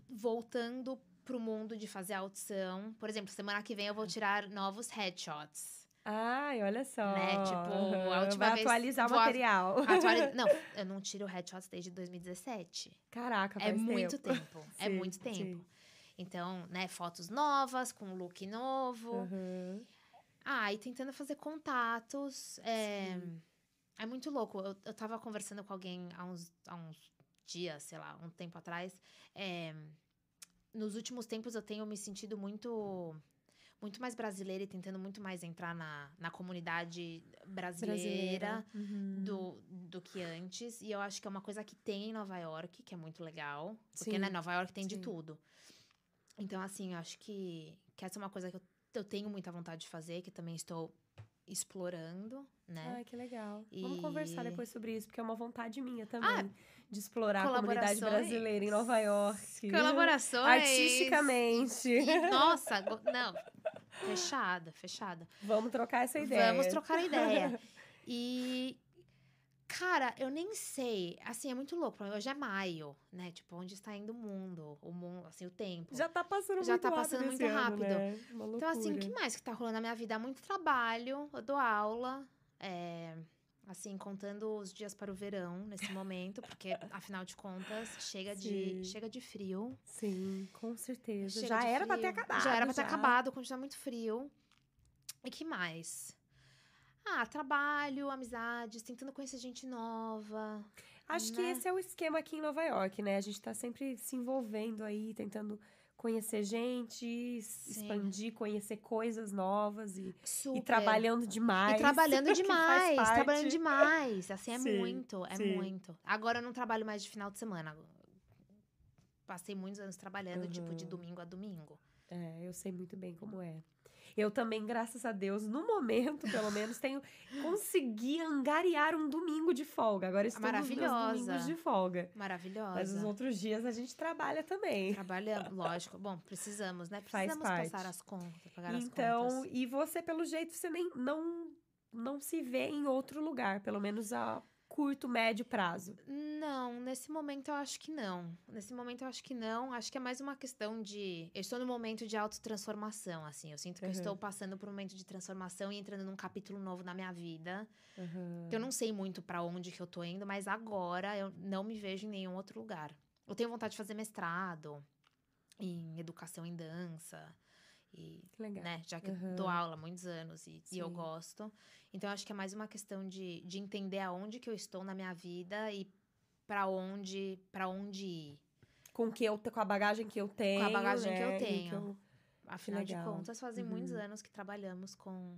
voltando pro mundo de fazer audição. Por exemplo, semana que vem eu vou tirar novos headshots. Ai, olha só. Né, tipo, a Aham, última Vai vez atualizar o vou a- material. Atuali- Não, eu não tiro headshots desde 2017. Caraca, É faz muito tempo. tempo. é Sim, muito tempo. sim. Então, né, fotos novas, com look novo. Aham. Ah, e tentando fazer contatos. É, é muito louco. Eu, eu tava conversando com alguém há uns, há uns dias, sei lá, um tempo atrás. É, nos últimos tempos eu tenho me sentido muito muito mais brasileira e tentando muito mais entrar na, na comunidade brasileira, Uhum. do, do que antes. E eu acho que é uma coisa que tem em Nova York, que é muito legal. Porque, Sim, né, Nova York tem de sim. tudo. Então, assim, eu acho que, que essa é uma coisa que eu, eu tenho muita vontade de fazer, que também estou explorando, né? Ai, que legal. Vamos E- conversar depois sobre isso, porque é uma vontade minha também. Ah, de explorar a comunidade brasileira em Nova York. Colaborações. Artisticamente. E, nossa, não. Fechada, fechada. Vamos trocar essa ideia. Vamos trocar ideia. E, cara, eu nem sei. Assim, é muito louco. Hoje é maio, né? Tipo, onde está indo o mundo? O mundo, assim, o tempo. Já tá passando Já muito tá rápido passando esse muito ano, rápido. né? Uma Então, assim, o que mais que tá rolando na minha vida? Muito trabalho, eu dou aula. É, assim, contando os dias para o verão nesse momento, porque, afinal de contas, chega, de, chega de frio. Sim, com certeza. Chega já era pra ter acabado. Já era pra ter acabado, continua muito frio. E que mais? Ah, trabalho, amizades, tentando conhecer gente nova. Acho que né? esse é o esquema aqui em Nova York, né? A gente tá sempre se envolvendo aí, tentando conhecer gente, Sim. expandir, conhecer coisas novas e, e trabalhando demais. E trabalhando demais, trabalhando demais. Assim, é Sim, muito, é sim. muito. Agora eu não trabalho mais de final de semana. passei muitos anos trabalhando, tipo, de Uhum. domingo a domingo. É, eu sei muito bem como é. Eu também, graças a Deus, no momento, pelo menos, tenho consegui angariar um domingo de folga. Agora estou nos Maravilhosa. domingos de folga. Maravilhosa. Mas os outros dias a gente trabalha também. Trabalhamos, lógico. Bom, precisamos, né? Precisamos passar as contas, pagar as Então, contas. e você, pelo jeito, você nem não, não se vê em outro lugar, pelo menos a curto, médio prazo. Não, nesse momento eu acho que não. Nesse momento eu acho que não. Acho que é mais uma questão de. Eu estou no momento de autotransformação, assim. Eu sinto que eu Uhum. estou passando por um momento de transformação e entrando num capítulo novo na minha vida. Uhum. Eu não sei muito pra onde que eu tô indo, mas agora eu não me vejo em nenhum outro lugar. Eu tenho vontade de fazer mestrado em educação em dança. E Que legal. né? Já que Uhum. eu dou aula há muitos anos e, e eu gosto. Então, eu acho que é mais uma questão de, de entender aonde que eu estou na minha vida e pra onde, pra onde ir. Com, que eu, com a bagagem que eu tenho. bagagem que eu né, tenho. Afinal de legal. contas, fazem muitos Uhum. anos que trabalhamos com,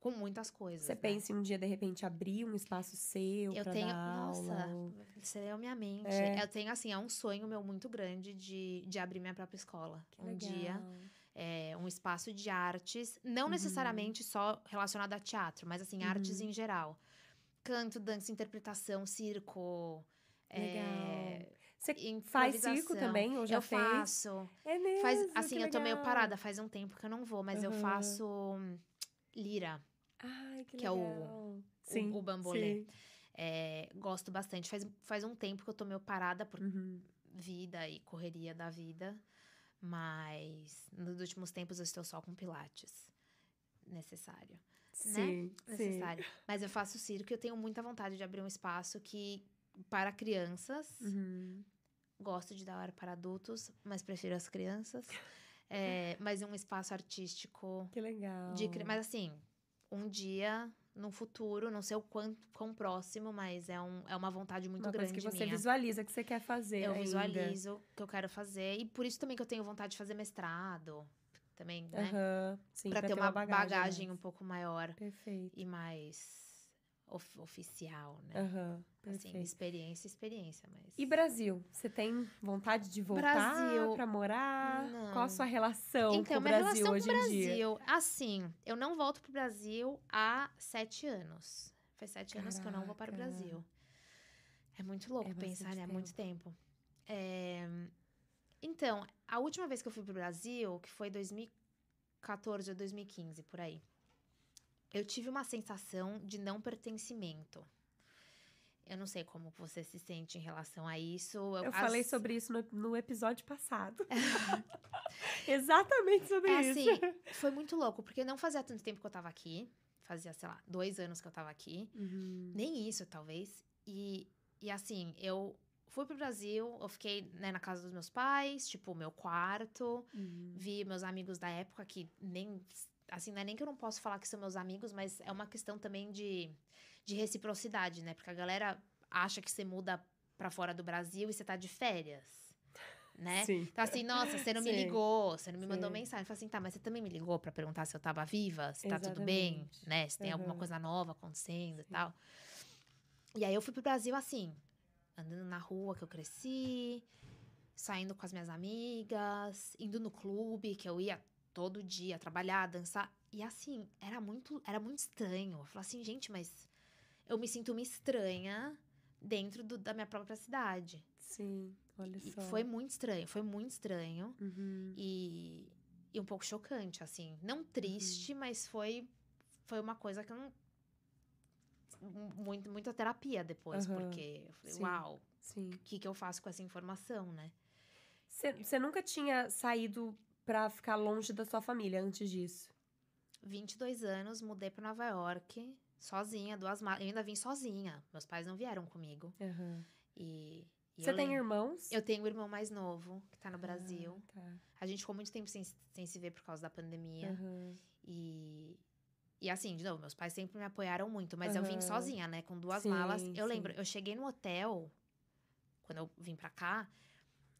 com muitas coisas. Você né? pensa em um dia, de repente, abrir um espaço seu Eu pra tenho. dar Nossa, aula? você leu minha mente. É. Eu tenho, assim, é um sonho meu muito grande de, de abrir minha própria escola. Que um legal. dia. É, um espaço de artes, não Uhum. necessariamente só relacionado a teatro, mas assim, artes Uhum. em geral. Canto, dança, interpretação, circo. é, Legal. Você faz circo também? Ou já eu fez? faço. É mesmo? Faz, assim, eu tô meio parada, faz um tempo que eu não vou, mas eu Aham. faço hum, lira, Ai, que, que é o-. Sim, o bambolê. sim. é, gosto bastante. Faz, faz um tempo que eu tô meio parada por Uhum. vida e correria da vida, mas nos últimos tempos eu estou só com pilates. Necessário. Sim, sim. necessário. Mas eu faço circo e eu tenho muita vontade de abrir um espaço que para crianças. Uhum. Gosto de dar aula para adultos, mas prefiro as crianças. É, mas um espaço artístico Que legal. de mas assim, um dia no futuro, não sei o quanto quão próximo, mas é, um, é uma vontade muito Uma grande coisa que você minha. visualiza que você quer fazer Eu ainda. visualizo o que eu quero fazer e por isso também que eu tenho vontade de fazer mestrado, também, né? Aham, Sim, Pra ter uma bagagem. bagagem, um pouco maior Perfeito. e mais of- oficial, né? Aham, Assim, experiência, experiência, mas. E Brasil? Você tem vontade de voltar Brasil, pra morar? não. Qual a sua relação com Então, o minha Brasil relação hoje com o em dia? Brasil, assim, eu não volto pro Brasil há sete anos. Faz sete anos que eu não vou para o Caraca. Brasil. É muito louco É pensar, né? É muito tempo. É, Então, a última vez que eu fui pro Brasil, que foi 2014 ou 2015, por aí, eu tive uma sensação de não pertencimento. Eu não sei como você se sente em relação a isso. Eu as- falei sobre isso no, no episódio passado. Exatamente sobre É isso. assim, foi muito louco, porque não fazia tanto tempo que eu tava aqui. Fazia, sei lá, dois anos que eu tava aqui. Uhum. Nem isso, talvez. E, e assim, eu fui pro Brasil, eu fiquei né, na casa dos meus pais, tipo, meu quarto. Uhum. Vi meus amigos da época que nem. Assim, não é nem que eu não posso falar que são meus amigos, mas é uma questão também de, de reciprocidade, né? Porque a galera acha que você muda pra fora do Brasil e você tá de férias, né? Sim. Então, assim, nossa, você não me Sim. ligou, você não me mandou Sim. mensagem. Eu falei assim, tá, mas você também me ligou pra perguntar se eu tava viva, se tá tudo bem, Exatamente. né? Se tem alguma Aham. coisa nova acontecendo e tal. E aí eu fui pro Brasil assim, andando na rua que eu cresci, saindo com as minhas amigas, indo no clube que eu ia todo dia trabalhar, dançar. E assim, era muito, era muito estranho. Eu falei assim, gente, mas eu me sinto uma estranha dentro do- da minha própria cidade. Sim, olha E só. foi muito estranho, foi muito estranho. Uhum. E, e um pouco chocante, assim. Não triste, mas foi, foi uma coisa que eu não. Muito, muita terapia depois, Aham, porque eu falei, sim. uau, o que, que eu faço com essa informação, né? Você nunca tinha saído pra ficar longe da sua família antes disso? 22 anos, mudei pra Nova York, sozinha, duas malas. Eu ainda vim sozinha. Meus pais não vieram comigo. E. e Você tem lembro- irmãos? Eu tenho um irmão mais novo, que tá no Brasil. Ah, tá. A gente ficou muito tempo sem, sem se ver por causa da pandemia. Aham. E, e assim, de novo, meus pais sempre me apoiaram muito, mas eu vim sozinha, né? Com duas Sim, malas. Eu sim. lembro, eu cheguei no hotel, quando eu vim pra cá,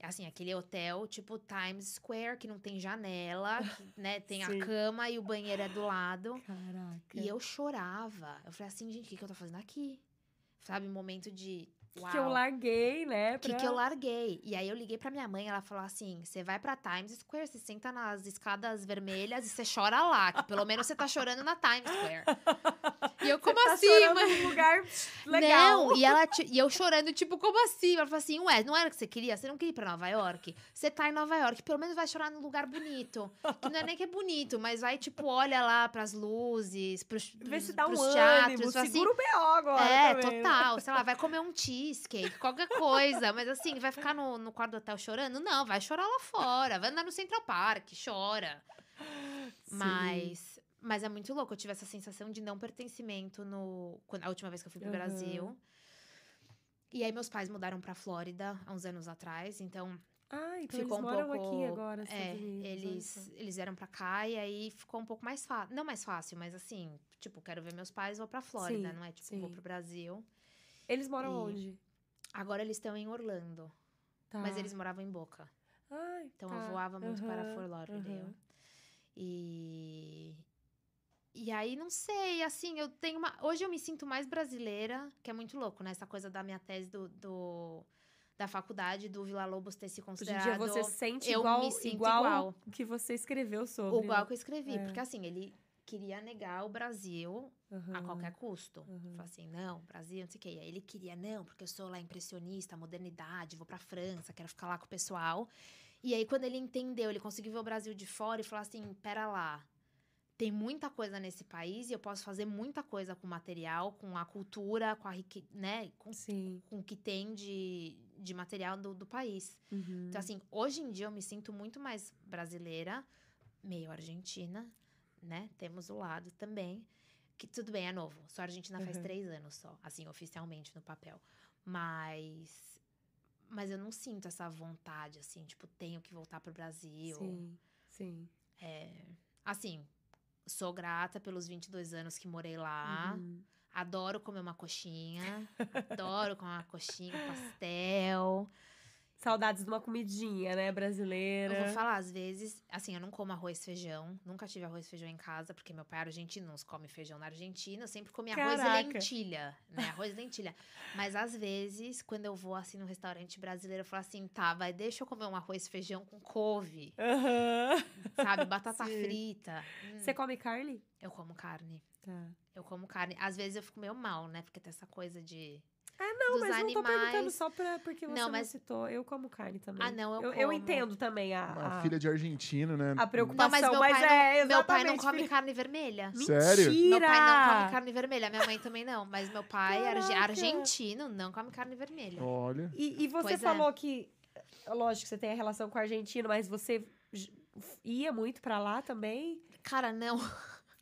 assim, aquele hotel tipo Times Square, que não tem janela, que, né? Tem Sim. a cama e o banheiro é do lado. Caraca. E eu chorava. Eu falei assim, gente, o que, que eu tô fazendo aqui? Sabe, momento de Uau. Que eu larguei, né? que, pra- que eu larguei. E aí eu liguei pra minha mãe, ela falou assim: você vai pra Times Square, você senta nas escadas vermelhas e você chora lá, que pelo menos você tá chorando na Times Square. E eu, como tá assim, mãe? num lugar legal. Não, e, ela, e eu chorando, tipo, como assim? Ela falou assim, ué, não era o que você queria? Você não queria ir pra Nova York? Você tá em Nova York, pelo menos vai chorar num lugar bonito. Que não é nem que é bonito, mas vai, tipo, olha lá pras luzes, pros, Vê pros, se dá um pros ânimo, teatros. fala assim, segura o B.O. agora é, também, né? total. Sei lá, vai comer um cheesecake, qualquer coisa. Mas assim, vai ficar no, no quarto do hotel chorando? Não, vai chorar lá fora. Vai andar no Central Park, chora. Sim. Mas, mas é muito louco. Eu tive essa sensação de não pertencimento no, quando, a última vez que eu fui pro Aham. Brasil. E aí, meus pais mudaram pra Flórida há uns anos atrás. Então, Ah, então ficou eles um moram pouco. aqui agora, é, Unidos, eles, eles vieram pra cá e aí ficou um pouco mais fácil. Não mais fácil, mas assim, tipo, quero ver meus pais, vou pra Flórida, Sim, não é? Tipo, sim. vou pro Brasil. Eles moram E- onde? Agora eles estão em Orlando, Tá. mas eles moravam em Boca. Ai, Então tá. eu voava muito para Aham, Fort Lauderdale. aham. E e aí não sei, assim, eu tenho uma, hoje eu me sinto mais brasileira, que é muito louco, né? Essa coisa da minha tese do, do- da faculdade do Vila Lobos ter se Hoje em considerado dia você se sente eu igual, me sinto igual igual. o que você escreveu sobre. o igual que eu escrevi, É. porque assim, ele queria negar o Brasil a Aham. qualquer custo. Uhum. Falou assim, não, Brasil, não sei o quê. E aí ele queria, não, porque eu sou lá impressionista, modernidade, vou pra França, quero ficar lá com o pessoal. E aí, quando ele entendeu, ele conseguiu ver o Brasil de fora e falou assim: pera lá. Tem muita coisa nesse país e eu posso fazer muita coisa com o material, com a cultura, com a rique, né, com, Sim. com o que tem de, de material do, do país. Uhum. Então, assim, hoje em dia eu me sinto muito mais brasileira, meio argentina, né? Temos o lado também. Que tudo bem, é novo. Sou argentina faz Uhum. três anos só, assim, oficialmente no papel. Mas. Mas eu não sinto essa vontade, assim, tipo, tenho que voltar pro Brasil. Sim, sim. Assim, sou grata pelos 22 anos que morei lá. Uhum. Adoro comer uma coxinha. adoro comer uma coxinha, pastel. Saudades de uma comidinha, né, brasileira. Eu vou falar, às vezes, assim, eu não como arroz e feijão. Nunca tive arroz e feijão em casa, porque meu pai é argentino, não come feijão na Argentina. Eu sempre comi arroz Caraca. e lentilha, né? Arroz e lentilha. Mas às vezes, quando eu vou, assim, no restaurante brasileiro, eu falo assim, tá, vai, deixa eu comer um arroz e feijão com couve, Aham. sabe? Batata Sim. frita. Hum, Você come carne? Eu como carne. Tá. Eu como carne. Às vezes eu fico meio mal, né? Porque tem essa coisa de... Ah, não, dos mas não tô perguntando animais. só pra, porque você Não, não, mas- citou. Eu como carne também. Ah, não, eu eu, como. entendo também a, Uma a, filha de argentino, né? a preocupação, Não, mas meu mas pai, é não, meu pai não come filha- carne vermelha. Sério? Mentira! Meu pai não come carne vermelha, minha mãe também não. Mas meu pai, arge- Caraca! argentino, não come carne vermelha. Olha. E, e você Pois é. falou que, lógico, que você tem a relação com o argentino, mas você ia muito pra lá também? Cara, não.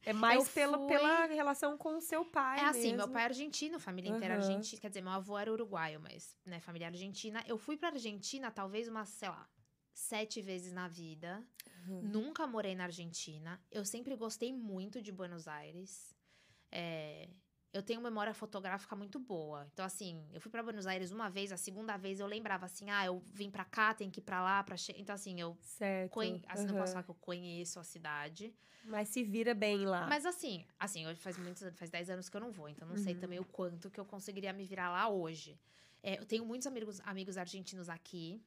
É mais pela, fui- pela relação com o seu pai É assim, meu pai é argentino, família inteira Aham. argentina. Quer dizer, meu avô era uruguaio, mas, né, família argentina. Eu fui pra Argentina talvez umas, sei lá, sete vezes na vida. Uhum. Nunca morei na Argentina. Eu sempre gostei muito de Buenos Aires. É, eu tenho memória fotográfica muito boa. Então, assim, eu fui pra Buenos Aires uma vez, a segunda vez eu lembrava assim, ah, eu vim pra cá, tem que ir pra lá, pra. Então, assim, eu Certo. conhe... assim, não aham. posso falar que eu conheço a cidade. Mas se vira bem lá. Mas assim, assim, hoje faz muitos anos, faz 10 anos que eu não vou, então não sei Uhum. também o quanto que eu conseguiria me virar lá hoje. É, eu tenho muitos amigos, amigos argentinos aqui,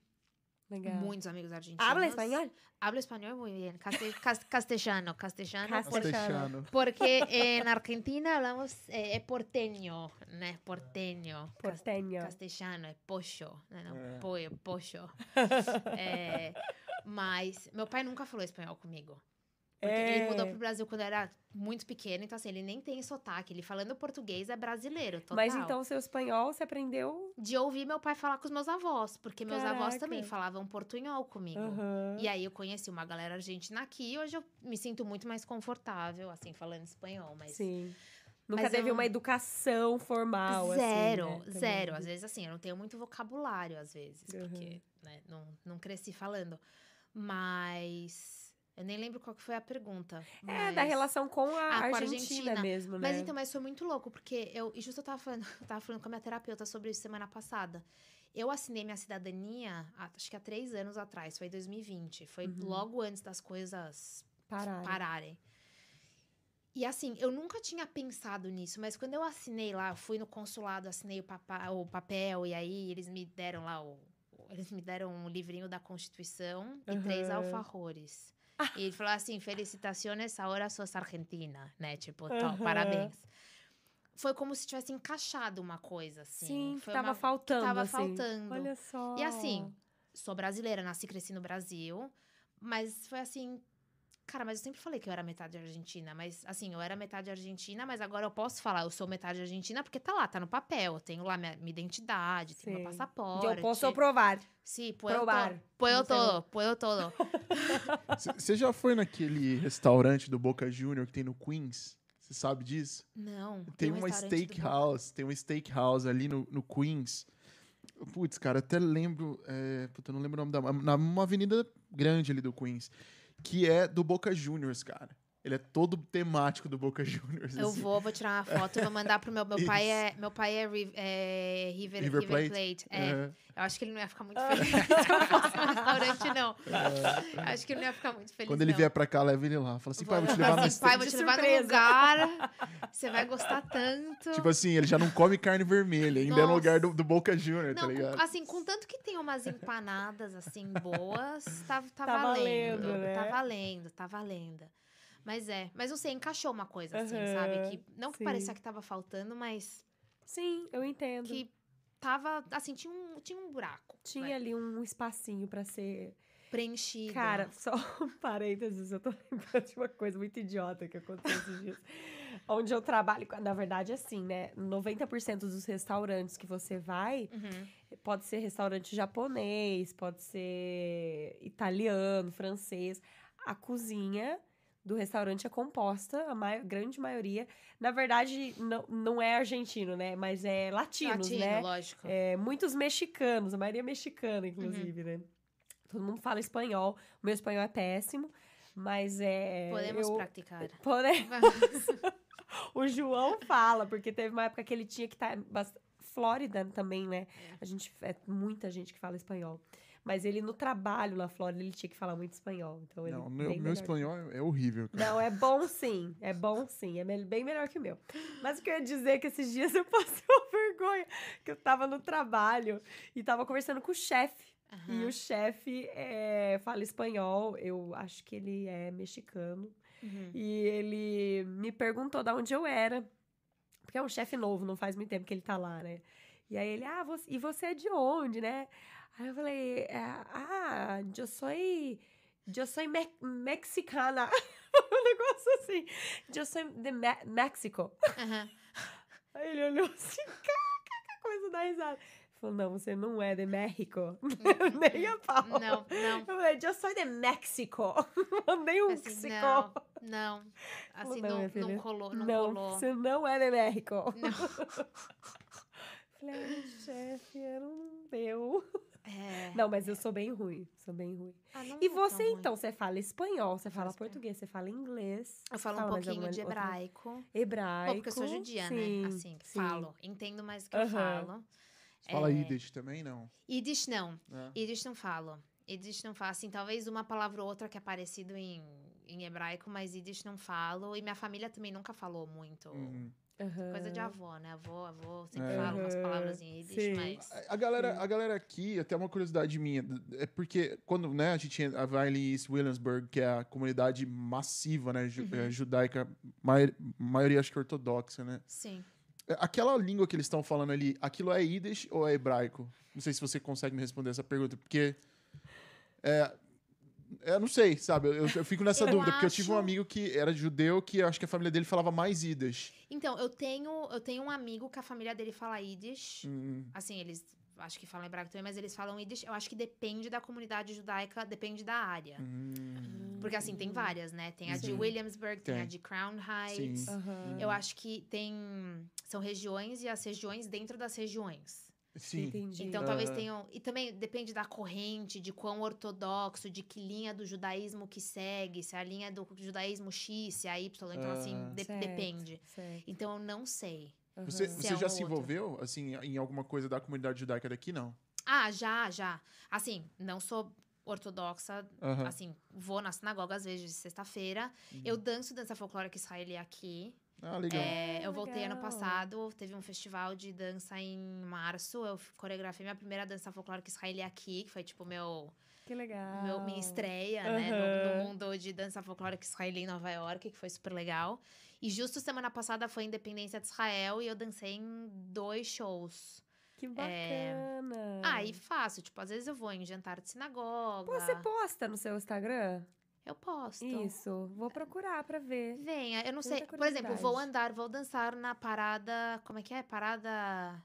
Legal. muitos amigos argentinos. Habla espanhol? Hablo espanhol muy bien. Caste- cas- castellano, castellano. Cas- por- Castechano. porque en Argentina hablamos eh, é porteño, né? Porteño. Cas- Porteño. Castellano é pocho, né? Não, É. pollo, pocho. É, mas meu pai nunca falou espanhol comigo. Porque É. ele mudou pro Brasil quando era muito pequeno, então assim, ele nem tem sotaque. Ele falando português é brasileiro, total. Mas então seu espanhol você aprendeu? De ouvir meu pai falar com os meus avós, porque meus avós Caraca. também falavam portunhol comigo. Aham. E aí eu conheci uma galera argentina aqui e hoje eu me sinto muito mais confortável, assim, falando espanhol, mas... Sim. Nunca Mas teve eu- uma educação formal, Zero, assim, né, zero. Às vezes, assim, eu não tenho muito vocabulário, às vezes, Uhum. porque né, não, não cresci falando. Mas eu nem lembro qual que foi a pergunta. É, da mas- relação com a Ah, com a Argentina, Argentina. mesmo, né? Mas então, mas foi muito louco, porque eu. E justo eu tava falando, eu tava falando com a minha terapeuta sobre isso semana passada. Eu assinei minha cidadania, acho que há três anos atrás, foi em 2020. Foi Uhum. logo antes das coisas Parar. pararem. E assim, eu nunca tinha pensado nisso, mas quando eu assinei lá, eu fui no consulado, assinei o, papa, o papel, e aí eles me deram lá o. Eles me deram um livrinho da Constituição e três Aham. alfajores. E ele falou assim: felicitações, agora sos argentina, né? Tipo, Aham. parabéns. Foi como se tivesse encaixado uma coisa, assim. Sim, Foi tava uma- faltando. tava assim. faltando. Olha só. E assim, sou brasileira, nasci e cresci no Brasil, mas foi assim. Cara, mas eu sempre falei que eu era metade argentina, mas assim, eu era metade argentina, mas agora eu posso falar, eu sou metade argentina porque tá lá, tá no papel, eu tenho lá minha, minha identidade, tenho meu Sim. passaporte. Eu posso provar. Sim, puedo provar. Puedo todo, puedo todo. Você já foi naquele restaurante do Boca Junior que tem no Queens? Você sabe disso? Não. Tem um uma steakhouse, tem uma steakhouse ali no, no Queens. Putz, cara, até lembro. É, puta, eu não lembro o nome da. Na uma avenida grande ali do Queens. Que é do Boca Juniors, cara. Ele é todo temático do Boca Juniors. Eu assim. vou, vou tirar uma foto e vou mandar pro meu. Meu pai é. Meu pai é, Ri- é River, River River Plate? Plate. É. É. Eu acho que ele não ia ficar muito feliz se eu fosse no restaurante, não. Acho que ele não ia ficar muito feliz. Quando ele não. vier pra cá, leva ele lá. Fala assim, pai, vou te Vou- levar no assim, pai, vou te levar num surpresa. lugar. Você vai gostar tanto. Tipo assim, ele já não come carne vermelha, ainda é no Nossa. lugar do, do Boca Junior, tá não, com- ligado? assim, contanto que tem umas empanadas, assim, boas, tá, tá, Tá valendo. valendo, né? Tá valendo, tá valendo. Mas é, mas não sei, encaixou uma coisa, assim, Aham, sabe? Que, não que sim. parecia que tava faltando, mas Sim, eu entendo. que tava, assim, tinha um, tinha um buraco. Tinha ali um espacinho pra ser. preenchido. Cara, só um parênteses, eu tô lembrando de uma coisa muito idiota que aconteceu esses dias. Onde eu trabalho, na verdade, assim, né? 90% dos restaurantes que você vai, Uhum. pode ser restaurante japonês, pode ser italiano, francês. A cozinha do restaurante é composta, a mai- grande maioria. Na verdade, não, não é argentino, né? Mas é latinos, Latino, né? lógico. É, muitos mexicanos, a maioria é mexicana, inclusive, né? Todo mundo fala espanhol. O meu espanhol é péssimo, mas é. Podemos eu, praticar. Pode- O João fala, porque teve uma época que ele tinha que estar. Flórida também, né? A gente é muita gente que fala espanhol. Mas ele no trabalho na Flórida, ele tinha que falar muito espanhol. Então ele Não, bem meu, meu espanhol é horrível, cara. Não, é bom sim. É bom sim. É bem melhor que o meu. Mas o que eu ia dizer é que esses dias eu passei uma vergonha. Que eu tava no trabalho e tava conversando com o chefe. E Aham. o chefe é, fala espanhol. Eu acho que ele é mexicano. Uhum. E ele me perguntou de onde eu era. Porque é um chefe novo, não faz muito tempo que ele tá lá, né? E aí ele, ah, você, e você é de onde, né? Aí eu falei, é, ah, eu sou. Eu sou me mexicana. um negócio assim. Eu sou de Me México. Aí ele olhou assim, caca, coisa da risada. Falou, não, você não é de México. Nem a pau. Não, não. Eu falei, eu sou de México. Mandei um Assim, não, não. Assim, Não, não, não, colou, não, Não, colou. você não é de México. Não. Falei, chefe, não deu. É. Não, mas eu sou bem ruim, sou bem ruim. Ah, E é você, ruim. então, você fala espanhol, você fala espanhol. português, você fala inglês. Eu falo fala um pouquinho alguma de outra- hebraico. Hebraico. Pô, porque eu sou judia, sim, né? Assim, sim. falo. Entendo mais o que eu falo. Você fala É. Yiddish também, não? Yiddish não. É. Yiddish não falo. Yiddish não falo. Assim, talvez uma palavra ou outra que é parecido em, em hebraico, mas Yiddish não falo. E minha família também nunca falou muito. Uhum. Aham. Coisa de avó, né? Avô, avô sempre É. fala umas palavras em Yiddish, mas... A- A galera, a galera aqui, até uma curiosidade minha, é porque quando né, a gente tinha a Valley East Williamsburg, que é a comunidade massiva, né, ju- Uhum. é, judaica, mai- maioria acho que ortodoxa, né? Sim. É, Aquela língua que eles estão falando ali, aquilo é Yiddish ou é hebraico? Não sei se você consegue me responder essa pergunta, porque é, eu não sei, sabe? Eu, eu fico nessa Eu dúvida, porque eu tive um acho- amigo que era judeu, que eu acho que a família dele falava mais Yiddish. Então, eu tenho, eu tenho um amigo que a família dele fala Yiddish. Hum, Assim, eles acho que falam hebraico também, mas eles falam Yiddish. Eu acho que depende da comunidade judaica, depende da área. hum, Porque assim, tem várias, né? Tem a de Uhum. Williamsburg, tem, a Tem. de Crown Heights. Sim. Aham. Eu acho que tem. São regiões e as regiões dentro das regiões. Sim. Entendi. Então talvez tenham. E também depende da corrente, de quão ortodoxo, de que linha do judaísmo que segue, se é a linha do judaísmo X, se é a Y. Então, assim, Ah. de- Certo, depende. certo. Então eu não sei. Você, Aham. você Se é um já se outro. envolveu, assim, em alguma coisa da comunidade judaica daqui? Não. Ah, já, já. Assim, não sou ortodoxa, Aham. assim, vou na sinagoga às vezes de sexta-feira. Eu danço dança folclórica israelí aqui. Ah, legal. É, eu voltei ano legal. passado, teve um festival de dança em março. Eu coreografei minha primeira dança folclórica israelí aqui, que foi tipo meu, Que legal. meu minha estreia, né, no, no mundo de dança folclórica israelí em Nova York, que foi super legal. E justo semana passada foi a independência de Israel e eu dancei em dois shows. Que bacana. Ah, e fácil, tipo, às vezes eu vou em jantar de sinagoga. Pô, você posta no seu Instagram? Eu posto. Isso. Vou procurar pra ver. Venha, eu não Muita sei. Por exemplo, vou andar, vou dançar na parada. Como é que é? Parada.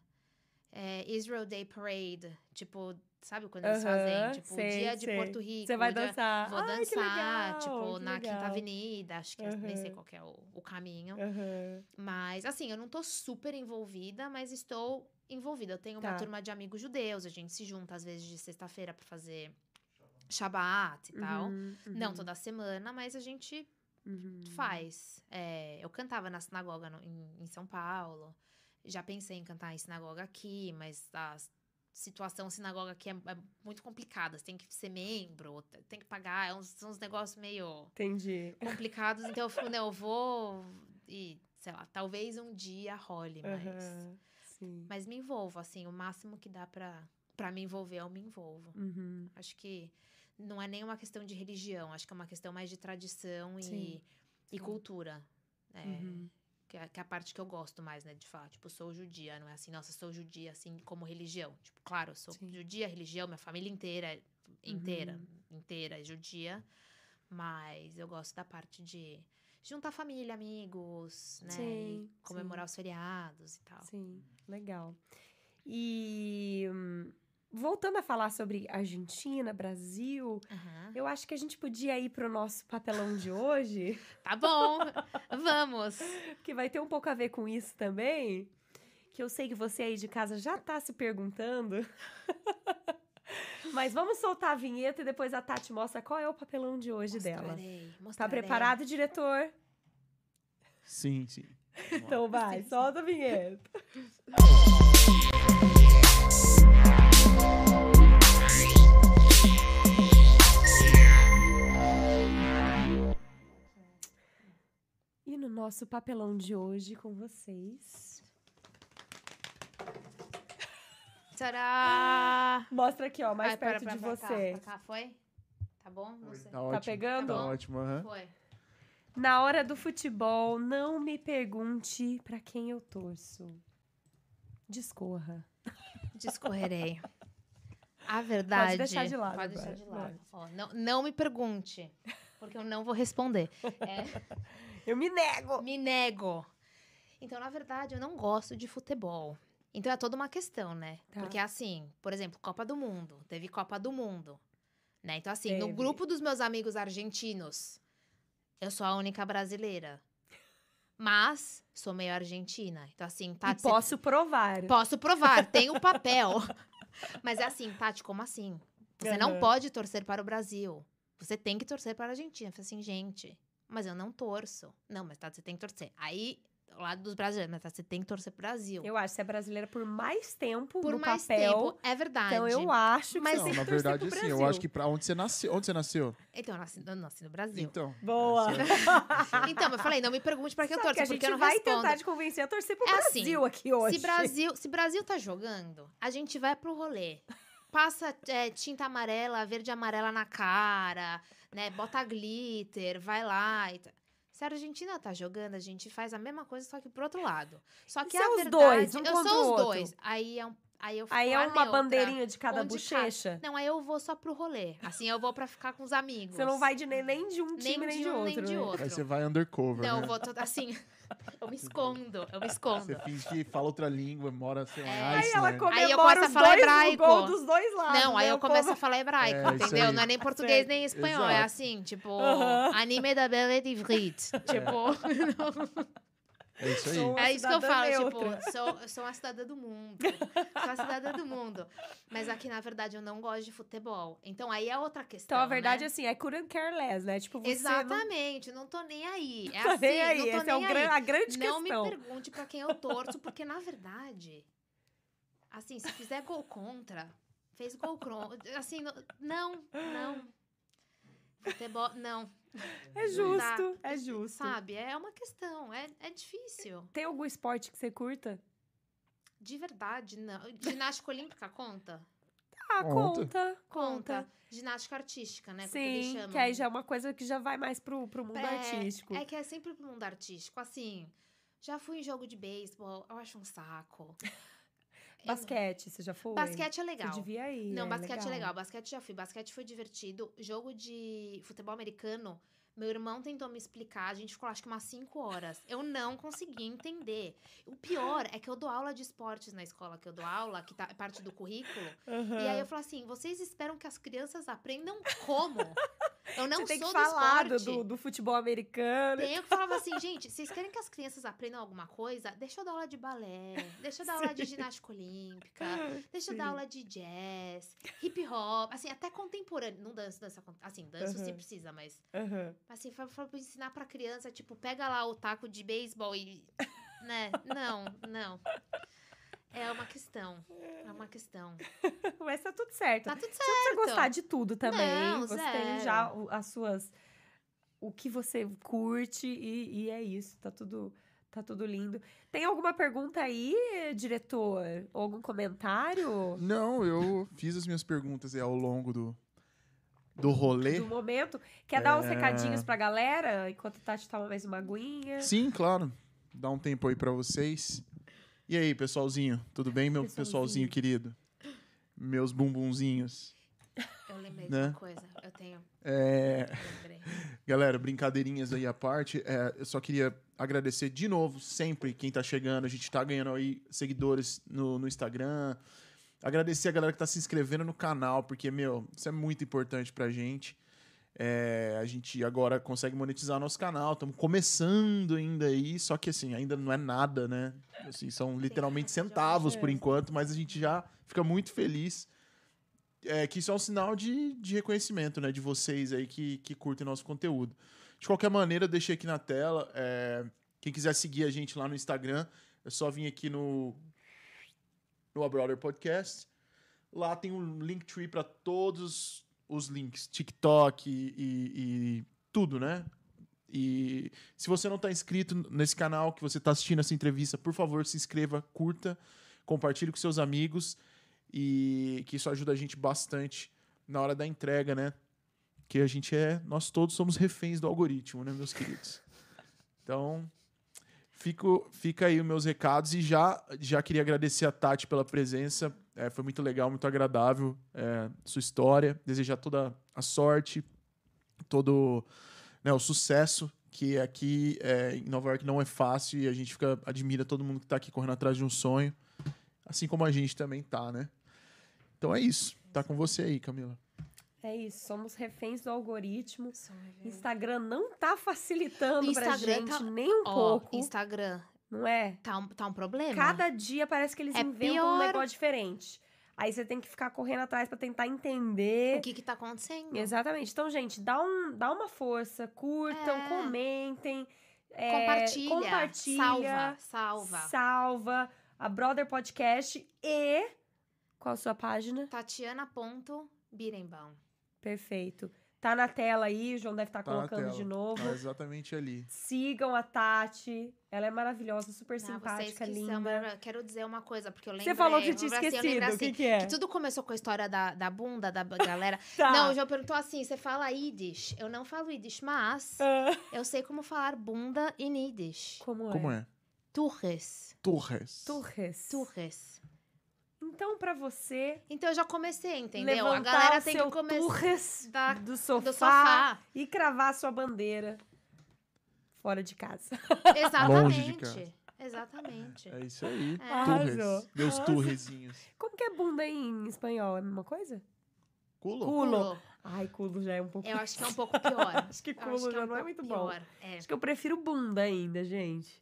é, Israel Day Parade. Tipo, sabe quando eles fazem? Tipo, sei, dia de sei. Porto Rico. Você vai dia- dançar. Vou Ai, dançar, legal, tipo, na Quinta legal. Avenida. Acho que é- nem sei qual que é o, o caminho. Mas, assim, eu não tô super envolvida, mas estou envolvida. Eu tenho uma Tá. turma de amigos judeus, a gente se junta às vezes de sexta-feira pra fazer Shabbat e tal. Uhum, Não uhum, toda semana, mas a gente uhum. faz. É, eu cantava na sinagoga no- em, em São Paulo. Já pensei em cantar em sinagoga aqui, mas a situação sinagoga aqui é, é muito complicada. Você tem que ser membro, tem que pagar. É uns, são uns negócios meio Entendi. complicados. então eu fico, não, eu vou e, sei lá, talvez um dia role, mas. Sim. Mas me envolvo, assim, o máximo que dá pra, pra me envolver, eu me envolvo. Uhum. Acho que não é nem uma questão de religião, acho que é uma questão mais de tradição Sim. e, e Sim. cultura. É, Uhum. que, é, que é a parte que eu gosto mais, né, de falar. Tipo, sou judia, não é assim, nossa, sou judia, assim, como religião. Tipo, claro, sou Sim. judia, religião, minha família inteira, inteira, Uhum. inteira é judia. Mas eu gosto da parte de juntar família, amigos, né? Sim, e comemorar os feriados e tal. Sim, legal. E hum, voltando a falar sobre Argentina, Brasil, Aham. eu acho que a gente podia ir pro nosso papelão de hoje, Tá bom, vamos. que vai ter um pouco a ver com isso também. Que eu sei que você aí de casa já tá se perguntando. Mas vamos soltar a vinheta e depois a Tati mostra qual é o papelão de hoje dela. Mostrarei, Tá mostrarei. preparado, diretor? Sim, sim. Então vai, solta a vinheta. Nosso papelão de hoje com vocês. Tcharam! Mostra aqui, ó, mais Ai, pera, perto de pra cá, você. pra cá, foi? Tá bom? Não sei. Tá ótimo. pegando? Tá Tá ótimo, aham. Foi. Na hora do futebol, não me pergunte pra quem eu torço. Discorra. Discorrerei. A verdade. deixar de lado Pode deixar de lado. Ó, não, não me pergunte, porque eu não vou responder. É, Eu me nego! me nego. Então, na verdade, eu não gosto de futebol. Então é toda uma questão, né? Tá. Porque assim, por exemplo, Copa do Mundo. Teve Copa do Mundo. Né? Então, assim, no Teve. grupo dos meus amigos argentinos, eu sou a única brasileira. Mas sou meio argentina. Então, assim, tá. e posso provar. Posso provar, tem o papel. Mas é assim, Tati, como assim? Você não Aham. pode torcer para o Brasil. Você tem que torcer para a Argentina. Eu falei assim, gente, mas eu não torço. Não, mas Tati, você tem que torcer. Aí, ao lado dos brasileiros, mas Tati, você tem que torcer pro Brasil. Eu acho que você é brasileira por mais tempo Por no mais papel. tempo, é verdade. Então eu acho que Mas você Não, na verdade, sim. Eu acho que pra onde você nasceu. Onde você nasceu? Então, eu nasci, eu nasci no Brasil. Então. Boa! essa- Então, eu falei, não me pergunte para que eu Sabe torço, que a porque gente eu não vai respondo. tentar te convencer a torcer pro É assim, Brasil aqui hoje. Se Brasil, se Brasil tá jogando, a gente vai pro rolê. Passa é, tinta amarela, verde e amarela na cara, né? Bota glitter, vai lá e tá. Se a Argentina tá jogando, a gente faz a mesma coisa, só que pro outro lado. Só que se a é os verdade, dois, um eu sou os outro? dois. Aí é um, aí eu fico Aí é a uma neutra. bandeirinha de cada Um de cada. bochecha. Não, aí eu vou só pro rolê. Assim, eu vou pra ficar com os amigos. Você não vai de nem, nem de um time, nem, de de um, outro. nem de né? outro. Aí você vai undercover. Não, né? eu vou toda assim. eu me escondo, eu me escondo. Você finge que fala outra língua, mora, sei lá, É. Aí ela comemora Aí eu começo a falar hebraico. gol dos dois lados. Não, aí né? eu começo povo- a falar hebraico, É, entendeu? Não é nem português nem espanhol, é Exato. assim, tipo, Aham. anime da Belle Ivrit. Tipo, É isso aí. É isso que eu falo, neutra. tipo, sou, eu sou uma cidadã do mundo. Sou a cidadã do mundo. Mas aqui, na verdade, eu não gosto de futebol. Então aí é outra questão. Então, a verdade né? é assim, é couldn't care less, né? Tipo, você não Exatamente, não tô nem aí. É tá assim, nem aí. não tô Essa é nem gran- aí. a grande Não questão. me pergunte pra quem eu torço, porque na verdade, assim, se fizer gol contra, fez gol cron. Assim, não, não. Futebol, não. É justo, é justo. Sabe? É uma questão, é, é difícil. Tem algum esporte que você curta? De verdade, não. Ginástica olímpica conta? Ah, Conta. conta. Conta. Ginástica artística, né? que Sim, chamam. que aí já é uma coisa que já vai mais pro, pro mundo É, artístico. É que é sempre pro mundo artístico. Assim, já fui em jogo de beisebol, eu acho um saco. Basquete, você já foi? Basquete é legal. Você devia ir. Não, é basquete é legal. Basquete já fui. Basquete foi divertido. Jogo de futebol americano, meu irmão tentou me explicar. A gente ficou acho que umas 5 horas. Eu não consegui entender. O pior é que eu dou aula de esportes na escola que eu dou aula, que tá, é parte do currículo. Aham. E aí eu falo assim: vocês esperam que as crianças aprendam como? Eu não você sou que do falar do, esporte. do, do futebol americano. Tem eu que falava assim, gente, vocês querem que as crianças aprendam alguma coisa? Deixa eu dar aula de balé, deixa eu dar aula de ginástica olímpica, deixa eu dar Sim. aula de jazz, hip hop, assim, até contemporâneo. Não danço, dança, con- assim, danço se Aham. precisa, mas Aham. assim, pra, pra ensinar pra criança, tipo, pega lá o taco de beisebol e, né? Não, não. É uma questão, é uma questão. Mas tá tudo certo. Tá tudo Você precisa certo. gostar de tudo também. Não, você tem zero. já o- as suas. O que você curte e, e é isso. Tá tudo, tá tudo lindo. Tem alguma pergunta aí, diretor? Ou algum comentário? Não, eu fiz as minhas perguntas ao longo do, do rolê. Do momento? Quer dar uns É. recadinhos pra galera? Enquanto a Tati toma mais uma aguinha. Sim, claro. Dá um tempo aí pra vocês. E aí, pessoalzinho? Tudo bem, meu Pessoalzinho. pessoalzinho querido? Meus bumbunzinhos. Eu lembrei Né? de uma coisa, eu tenho, É... eu lembrei. Galera, brincadeirinhas aí à parte, é, eu só queria agradecer de novo sempre quem tá chegando. A gente tá ganhando aí seguidores no, no Instagram. Agradecer a galera que tá se inscrevendo no canal, porque, meu, isso é muito importante pra gente. É, a gente agora consegue monetizar nosso canal, estamos começando ainda aí, só que assim, ainda não é nada, né? Assim, são literalmente centavos por enquanto, mas a gente já fica muito feliz. É, que isso é um sinal de, de reconhecimento, né? De vocês aí que, que curtem nosso conteúdo. De qualquer maneira, eu deixei aqui na tela. é, quem quiser seguir a gente lá no Instagram, é só vir aqui no, no A Brother Podcast. Lá tem um Linktree para todos os links, TikTok e, e- e tudo, né? E se você não está inscrito nesse canal, que você está assistindo essa entrevista, por favor, se inscreva, curta, compartilhe com seus amigos e que isso ajuda a gente bastante na hora da entrega, né? Que a gente é, nós todos somos reféns do algoritmo, né, meus queridos? Então, fico, fica aí os meus recados e já, já queria agradecer a Tati pela presença. É, foi muito legal, muito agradável é, sua história. Desejar toda a sorte, todo né, o sucesso, que aqui é, em Nova York não é fácil e a gente fica, admira todo mundo que está aqui correndo atrás de um sonho, assim como a gente também tá, né? Então é isso. Tá com você aí, Camila. É isso, somos reféns do algoritmo. Instagram não tá facilitando pra Instagram gente tá- nem um Ó, pouco, Instagram, não é? tá um, tá um problema? Cada dia parece que eles É inventam um pior. negócio diferente. Aí você tem que ficar correndo atrás pra tentar entender. O que que tá acontecendo? Exatamente. Então, gente, dá, um, dá uma força, curtam, É. comentem. é, Compartilha, compartilha. salva, salva. Salva a Brother Podcast e. Qual a sua página? Tatiana.Birenbaum. Perfeito. Tá na tela aí, o João deve estar Tá na colocando de novo. Tá exatamente ali. Sigam a Tati. Ela é maravilhosa, super Ah, vocês simpática, que são linda. mara- Quero dizer uma coisa, porque eu lembrei... Você falou que tinha assim, esquecido. lembrei O que, assim, que é? que tudo começou com a história da, da bunda da galera. Tá. Não, o João perguntou assim, você fala Yiddish? Eu não falo Yiddish, mas Ah, eu sei como falar bunda em Yiddish. Como é? Como é? Turres. Torres. Turres. Turres. Então, pra você Então eu já comecei, entendeu? levantar A galera tem seu que começar do sofá, do sofá. e cravar a sua bandeira fora de casa. Longe de casa. Exatamente. Exatamente. É isso aí. É. Turres. Meus turrezinhos. Como que é bunda em espanhol? É a mesma coisa? Culo? Culo. Ai, culo já é um pouco... Eu acho que é um pouco pior. Acho que culo acho que já um não é muito bom. pior. É. Acho que eu prefiro bunda ainda, gente.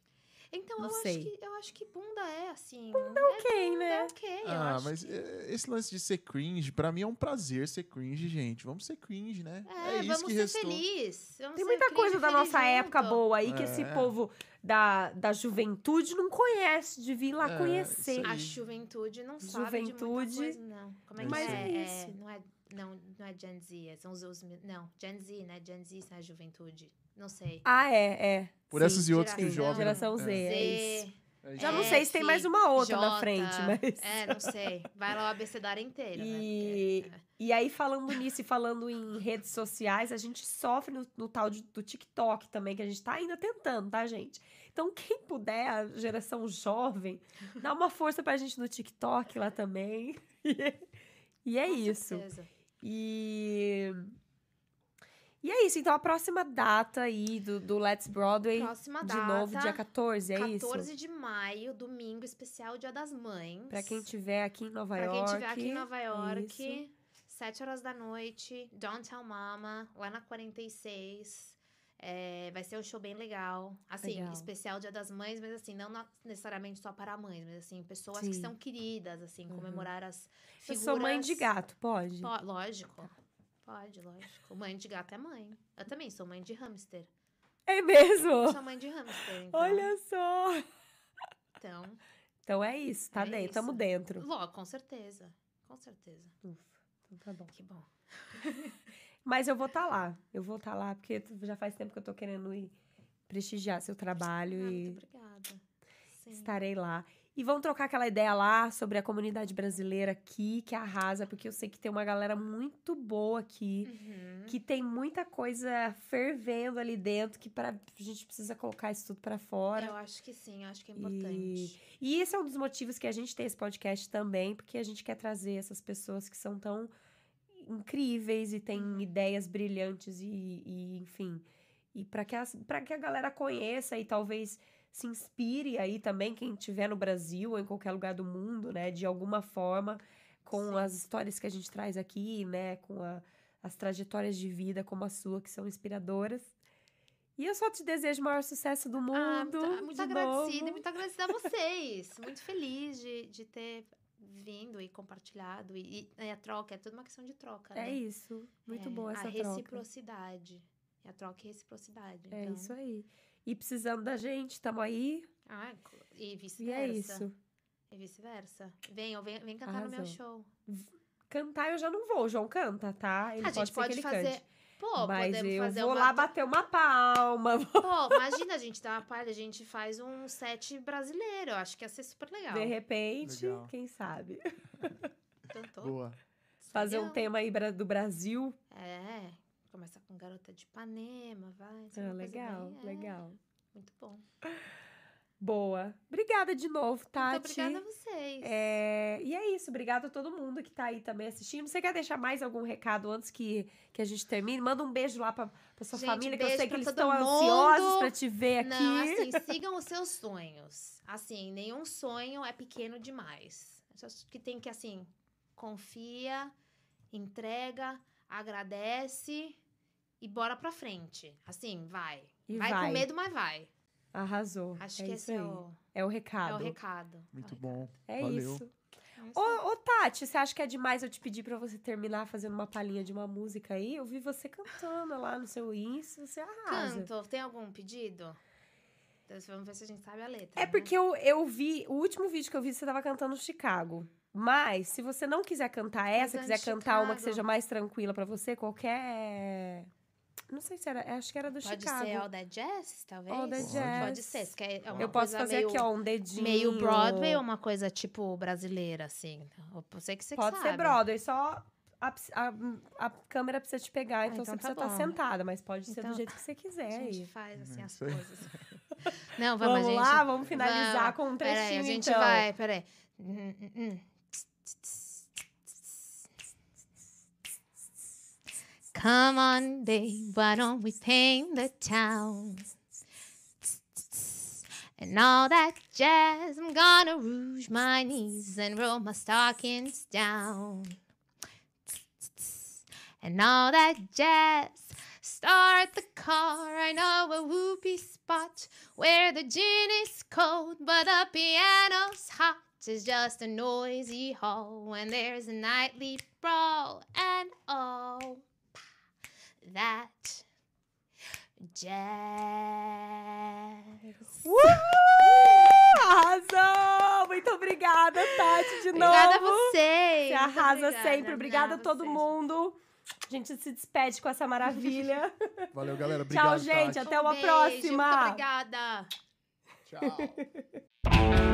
Então, Não eu acho, sei. que, eu acho que bunda é assim. Bunda é Ok, bunda, né? É ok, eu Ah, acho mas que- é, esse lance de ser cringe, pra mim é um prazer ser cringe, gente. Vamos ser cringe, né? É, isso vamos que ser restou. felizes. Vamos Tem muita coisa da feliz nossa época junto. boa aí que É. esse povo da, da juventude não conhece, de vir lá É, conhecer. A juventude não sabe de Juventude. muita coisa, não. Como é que Mas é? é isso. não, é não, não é Gen Z, é- são os, os... Não, Gen Z, né? Gen Z é juventude. Não sei. Ah, é, é. Por Sim. essas e outras que o jovem. Geração Z. é. é isso. Z, Já não É, sei se tem mais uma outra na frente, mas. É, não sei. Vai lá o abecedário inteiro, E- né? Porque- E aí, falando nisso e falando em redes sociais, a gente sofre no, no tal de- do TikTok também, que a gente tá ainda tentando, tá, gente? Então, quem puder, a geração jovem, dá uma força pra gente no TikTok lá também. E é Com isso. certeza. E. E é isso. Então, a próxima data aí do, do Let's Broadway, Próxima de data. novo, dia 14, é 14 isso? de maio, domingo especial Dia das Mães. Pra quem tiver aqui em Nova Pra York. quem estiver aqui em Nova isso. York, 7 horas da noite, Downtown Mama, lá na 46. É, vai ser um show bem legal. Assim, Legal. especial Dia das Mães, mas assim, não necessariamente só para mães, mas assim, pessoas que Sim. são queridas, assim, Uhum. comemorar as Eu figuras. sou mãe de gato, pode? Po- lógico. Pode, lógico. Mãe de gato é mãe. Eu também sou mãe de hamster. É mesmo? Eu sou mãe de hamster, então. Olha só. Então, Então é isso, tá É dentro, isso. tamo dentro. logo, com certeza. Com certeza. Ufa, então tá bom. Que bom. Mas eu vou estar lá. Eu vou estar lá, porque já faz tempo que eu tô querendo ir prestigiar seu trabalho Ah, e muito obrigada. Sim. estarei lá. E vamos trocar aquela ideia lá sobre a comunidade brasileira aqui, que arrasa, porque eu sei que tem uma galera muito boa aqui, Uhum. que tem muita coisa fervendo ali dentro, que pra, a gente precisa colocar isso tudo pra fora. Eu acho que sim, acho que é importante. E esse é um dos motivos que a gente tem esse podcast também, porque a gente quer trazer essas pessoas que são tão incríveis e têm Uhum. ideias brilhantes e, e, enfim, e para que, as- que a galera conheça e talvez se inspire aí também quem estiver no Brasil ou em qualquer lugar do mundo, né, de alguma forma com Sim. as histórias que a gente traz aqui, né, com a- as trajetórias de vida como a sua que são inspiradoras. E eu só te desejo o maior sucesso do mundo. Ah, muito, muito de agradecida, novo. e muito agradecida a vocês. muito feliz de, de ter vindo e compartilhado. E, e a troca, é tudo uma questão de troca, É né? isso. Muito É, boa essa A troca. reciprocidade. É a troca e reciprocidade. É então. isso aí. E precisando da gente, tamo aí. Ah, e E vice-versa. é isso. E vice-versa. Venham, vem, vem cantar no meu Arrasou. show. Cantar eu já não vou, o João canta, tá? Ele a gente ser pode que ele fazer. cante. Pô, Mas podemos eu fazer vou uma lá bater uma palma. Pô, imagina a gente dar uma palha, a gente faz um set brasileiro. Eu acho que ia ser super legal. De repente, Legal. quem sabe? Cantou. Boa. Fazer um tema aí do Brasil. É, começa com Garota de Ipanema, vai. Ah, legal, bem- é, legal. Muito bom. Boa. Obrigada de novo, Tati. Muito obrigada a vocês. É, e é isso, obrigada a todo mundo que tá aí também assistindo. Você quer deixar mais algum recado antes que, que a gente termine? Manda um beijo lá pra, pra sua Gente, família, que eu sei que eles estão ansiosos mundo. pra te ver aqui. Não, assim, sigam os seus sonhos. Assim, nenhum sonho é pequeno demais. Só que tem que, assim, confia, entrega, agradece e bora pra frente. Assim, vai. E vai, vai. com medo, mas vai. Arrasou. Acho é que esse aí. é o, É o é recado. o recado. Muito É o bom. É Valeu. isso. recado. Ô, ô, Tati, você acha que é demais eu te pedir pra você terminar fazendo uma palhinha de uma música aí? Eu vi você cantando lá no seu Insta, você arrasa. Canto, tem algum pedido? Então, vamos ver se a gente sabe a letra. É né? porque eu, eu vi, o último vídeo que eu vi, você tava cantando Chicago. Mas, se você não quiser cantar essa, quiser cantar uma que Chicago. seja mais tranquila pra você, qualquer. Não sei se era. Acho que era do Pode Chicago. ser All That Jazz, talvez? All That Pode. Jazz. Pode ser, se quer- é uma Eu posso coisa fazer meio, aqui, ó, um dedinho. meio Broadway ou uma coisa, tipo, brasileira, assim? Eu sei que você que Pode sabe. ser Broadway, só a, a, a câmera precisa te pegar, então, então você tá precisa estar bom. sentada, mas pode ser do Então, jeito que você quiser. A gente aí. faz, assim, É, as coisas. Não, Vamos, vamos, gente... lá, vamos finalizar Vamos. com um Peraí, trechinho, a gente então. vai, peraí. Hum, hum, hum. Come on, babe, why don't we paint the town? And all that jazz, I'm gonna rouge my knees and roll my stockings down. And all that jazz, start the car. I know a whoopee spot where the gin is cold, but the piano's hot. It's just a noisy hall when there's a nightly brawl and all that Jazz. Uh! Arrasou! Muito obrigada, Tati, de Obrigada a novo. vocês. Você arrasa obrigada, sempre. Obrigada a todo vocês. mundo. A gente se despede com essa maravilha. Valeu, galera. Obrigado, Tchau, gente. Tati. Até uma Um beijo, próxima. Muito obrigada. Tchau.